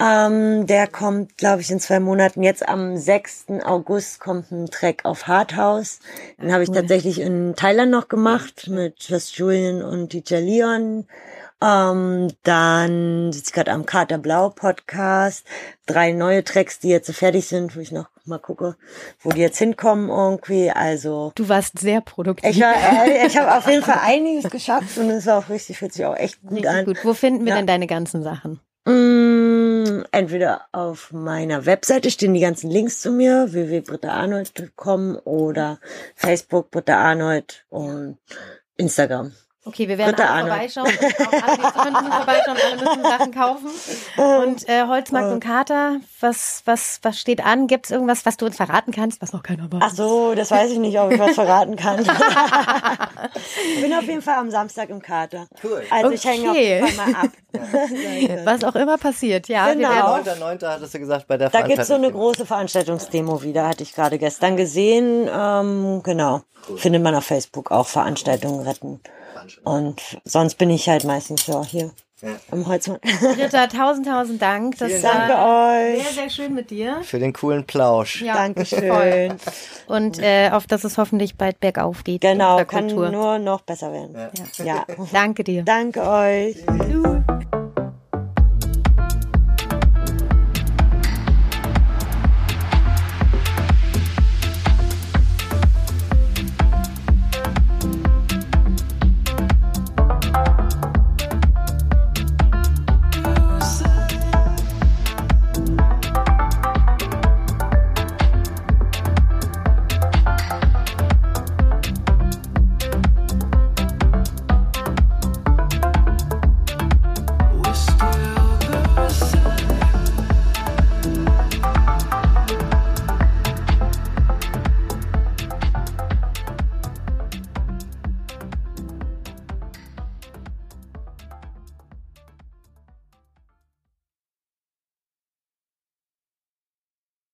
Ähm, der kommt, glaube ich, in zwei Monaten. Jetzt am 6. August kommt ein Track auf Hardhouse. Den habe ich cool. tatsächlich in Thailand noch gemacht mit Just Julian und DJ Leon. Ähm, dann sitze ich gerade am Kater Blau Podcast. Drei neue Tracks, die jetzt so fertig sind, wo ich noch mal gucke, wo die jetzt hinkommen irgendwie. Also du warst sehr produktiv. Ich, war, äh, ich habe auf jeden Fall einiges geschafft und es war auch richtig, fühlt sich auch echt gut richtig an. Gut. Wo finden wir ja. denn deine ganzen Sachen? Mm, entweder auf meiner Webseite stehen die ganzen Links zu mir, www.brittaarnold.com oder Facebook Britta Arnold und Instagram. Okay, wir werden alle vorbeischauen. Auch alle, müssen vorbeischauen, alle müssen Sachen kaufen. Und äh, Holzmarkt und Kater, was, was, was steht an? Gibt es irgendwas, was du uns verraten kannst, was noch keiner weiß? Ach so, das weiß ich nicht, ob ich was verraten kann. ich bin auf jeden Fall am Samstag im Kater. Cool. Also okay. ich hänge auf jeden Fall mal ab. was auch immer passiert, ja. Genau. 9.9. hattest du gesagt bei der Da gibt es so eine große Veranstaltungsdemo wieder, hatte ich gerade gestern gesehen. Ähm, genau. Cool. Findet man auf Facebook auch Veranstaltungen retten. Und sonst bin ich halt meistens ja hier im Holzmarkt. Britta, tausend, tausend Dank. Das Vielen Danke euch. sehr, sehr schön mit dir. Für den coolen Plausch. Ja, Dankeschön. voll. Und äh, auf dass es hoffentlich bald bergauf geht. Genau, kann nur noch besser werden. Ja. Danke dir. Danke euch. Du.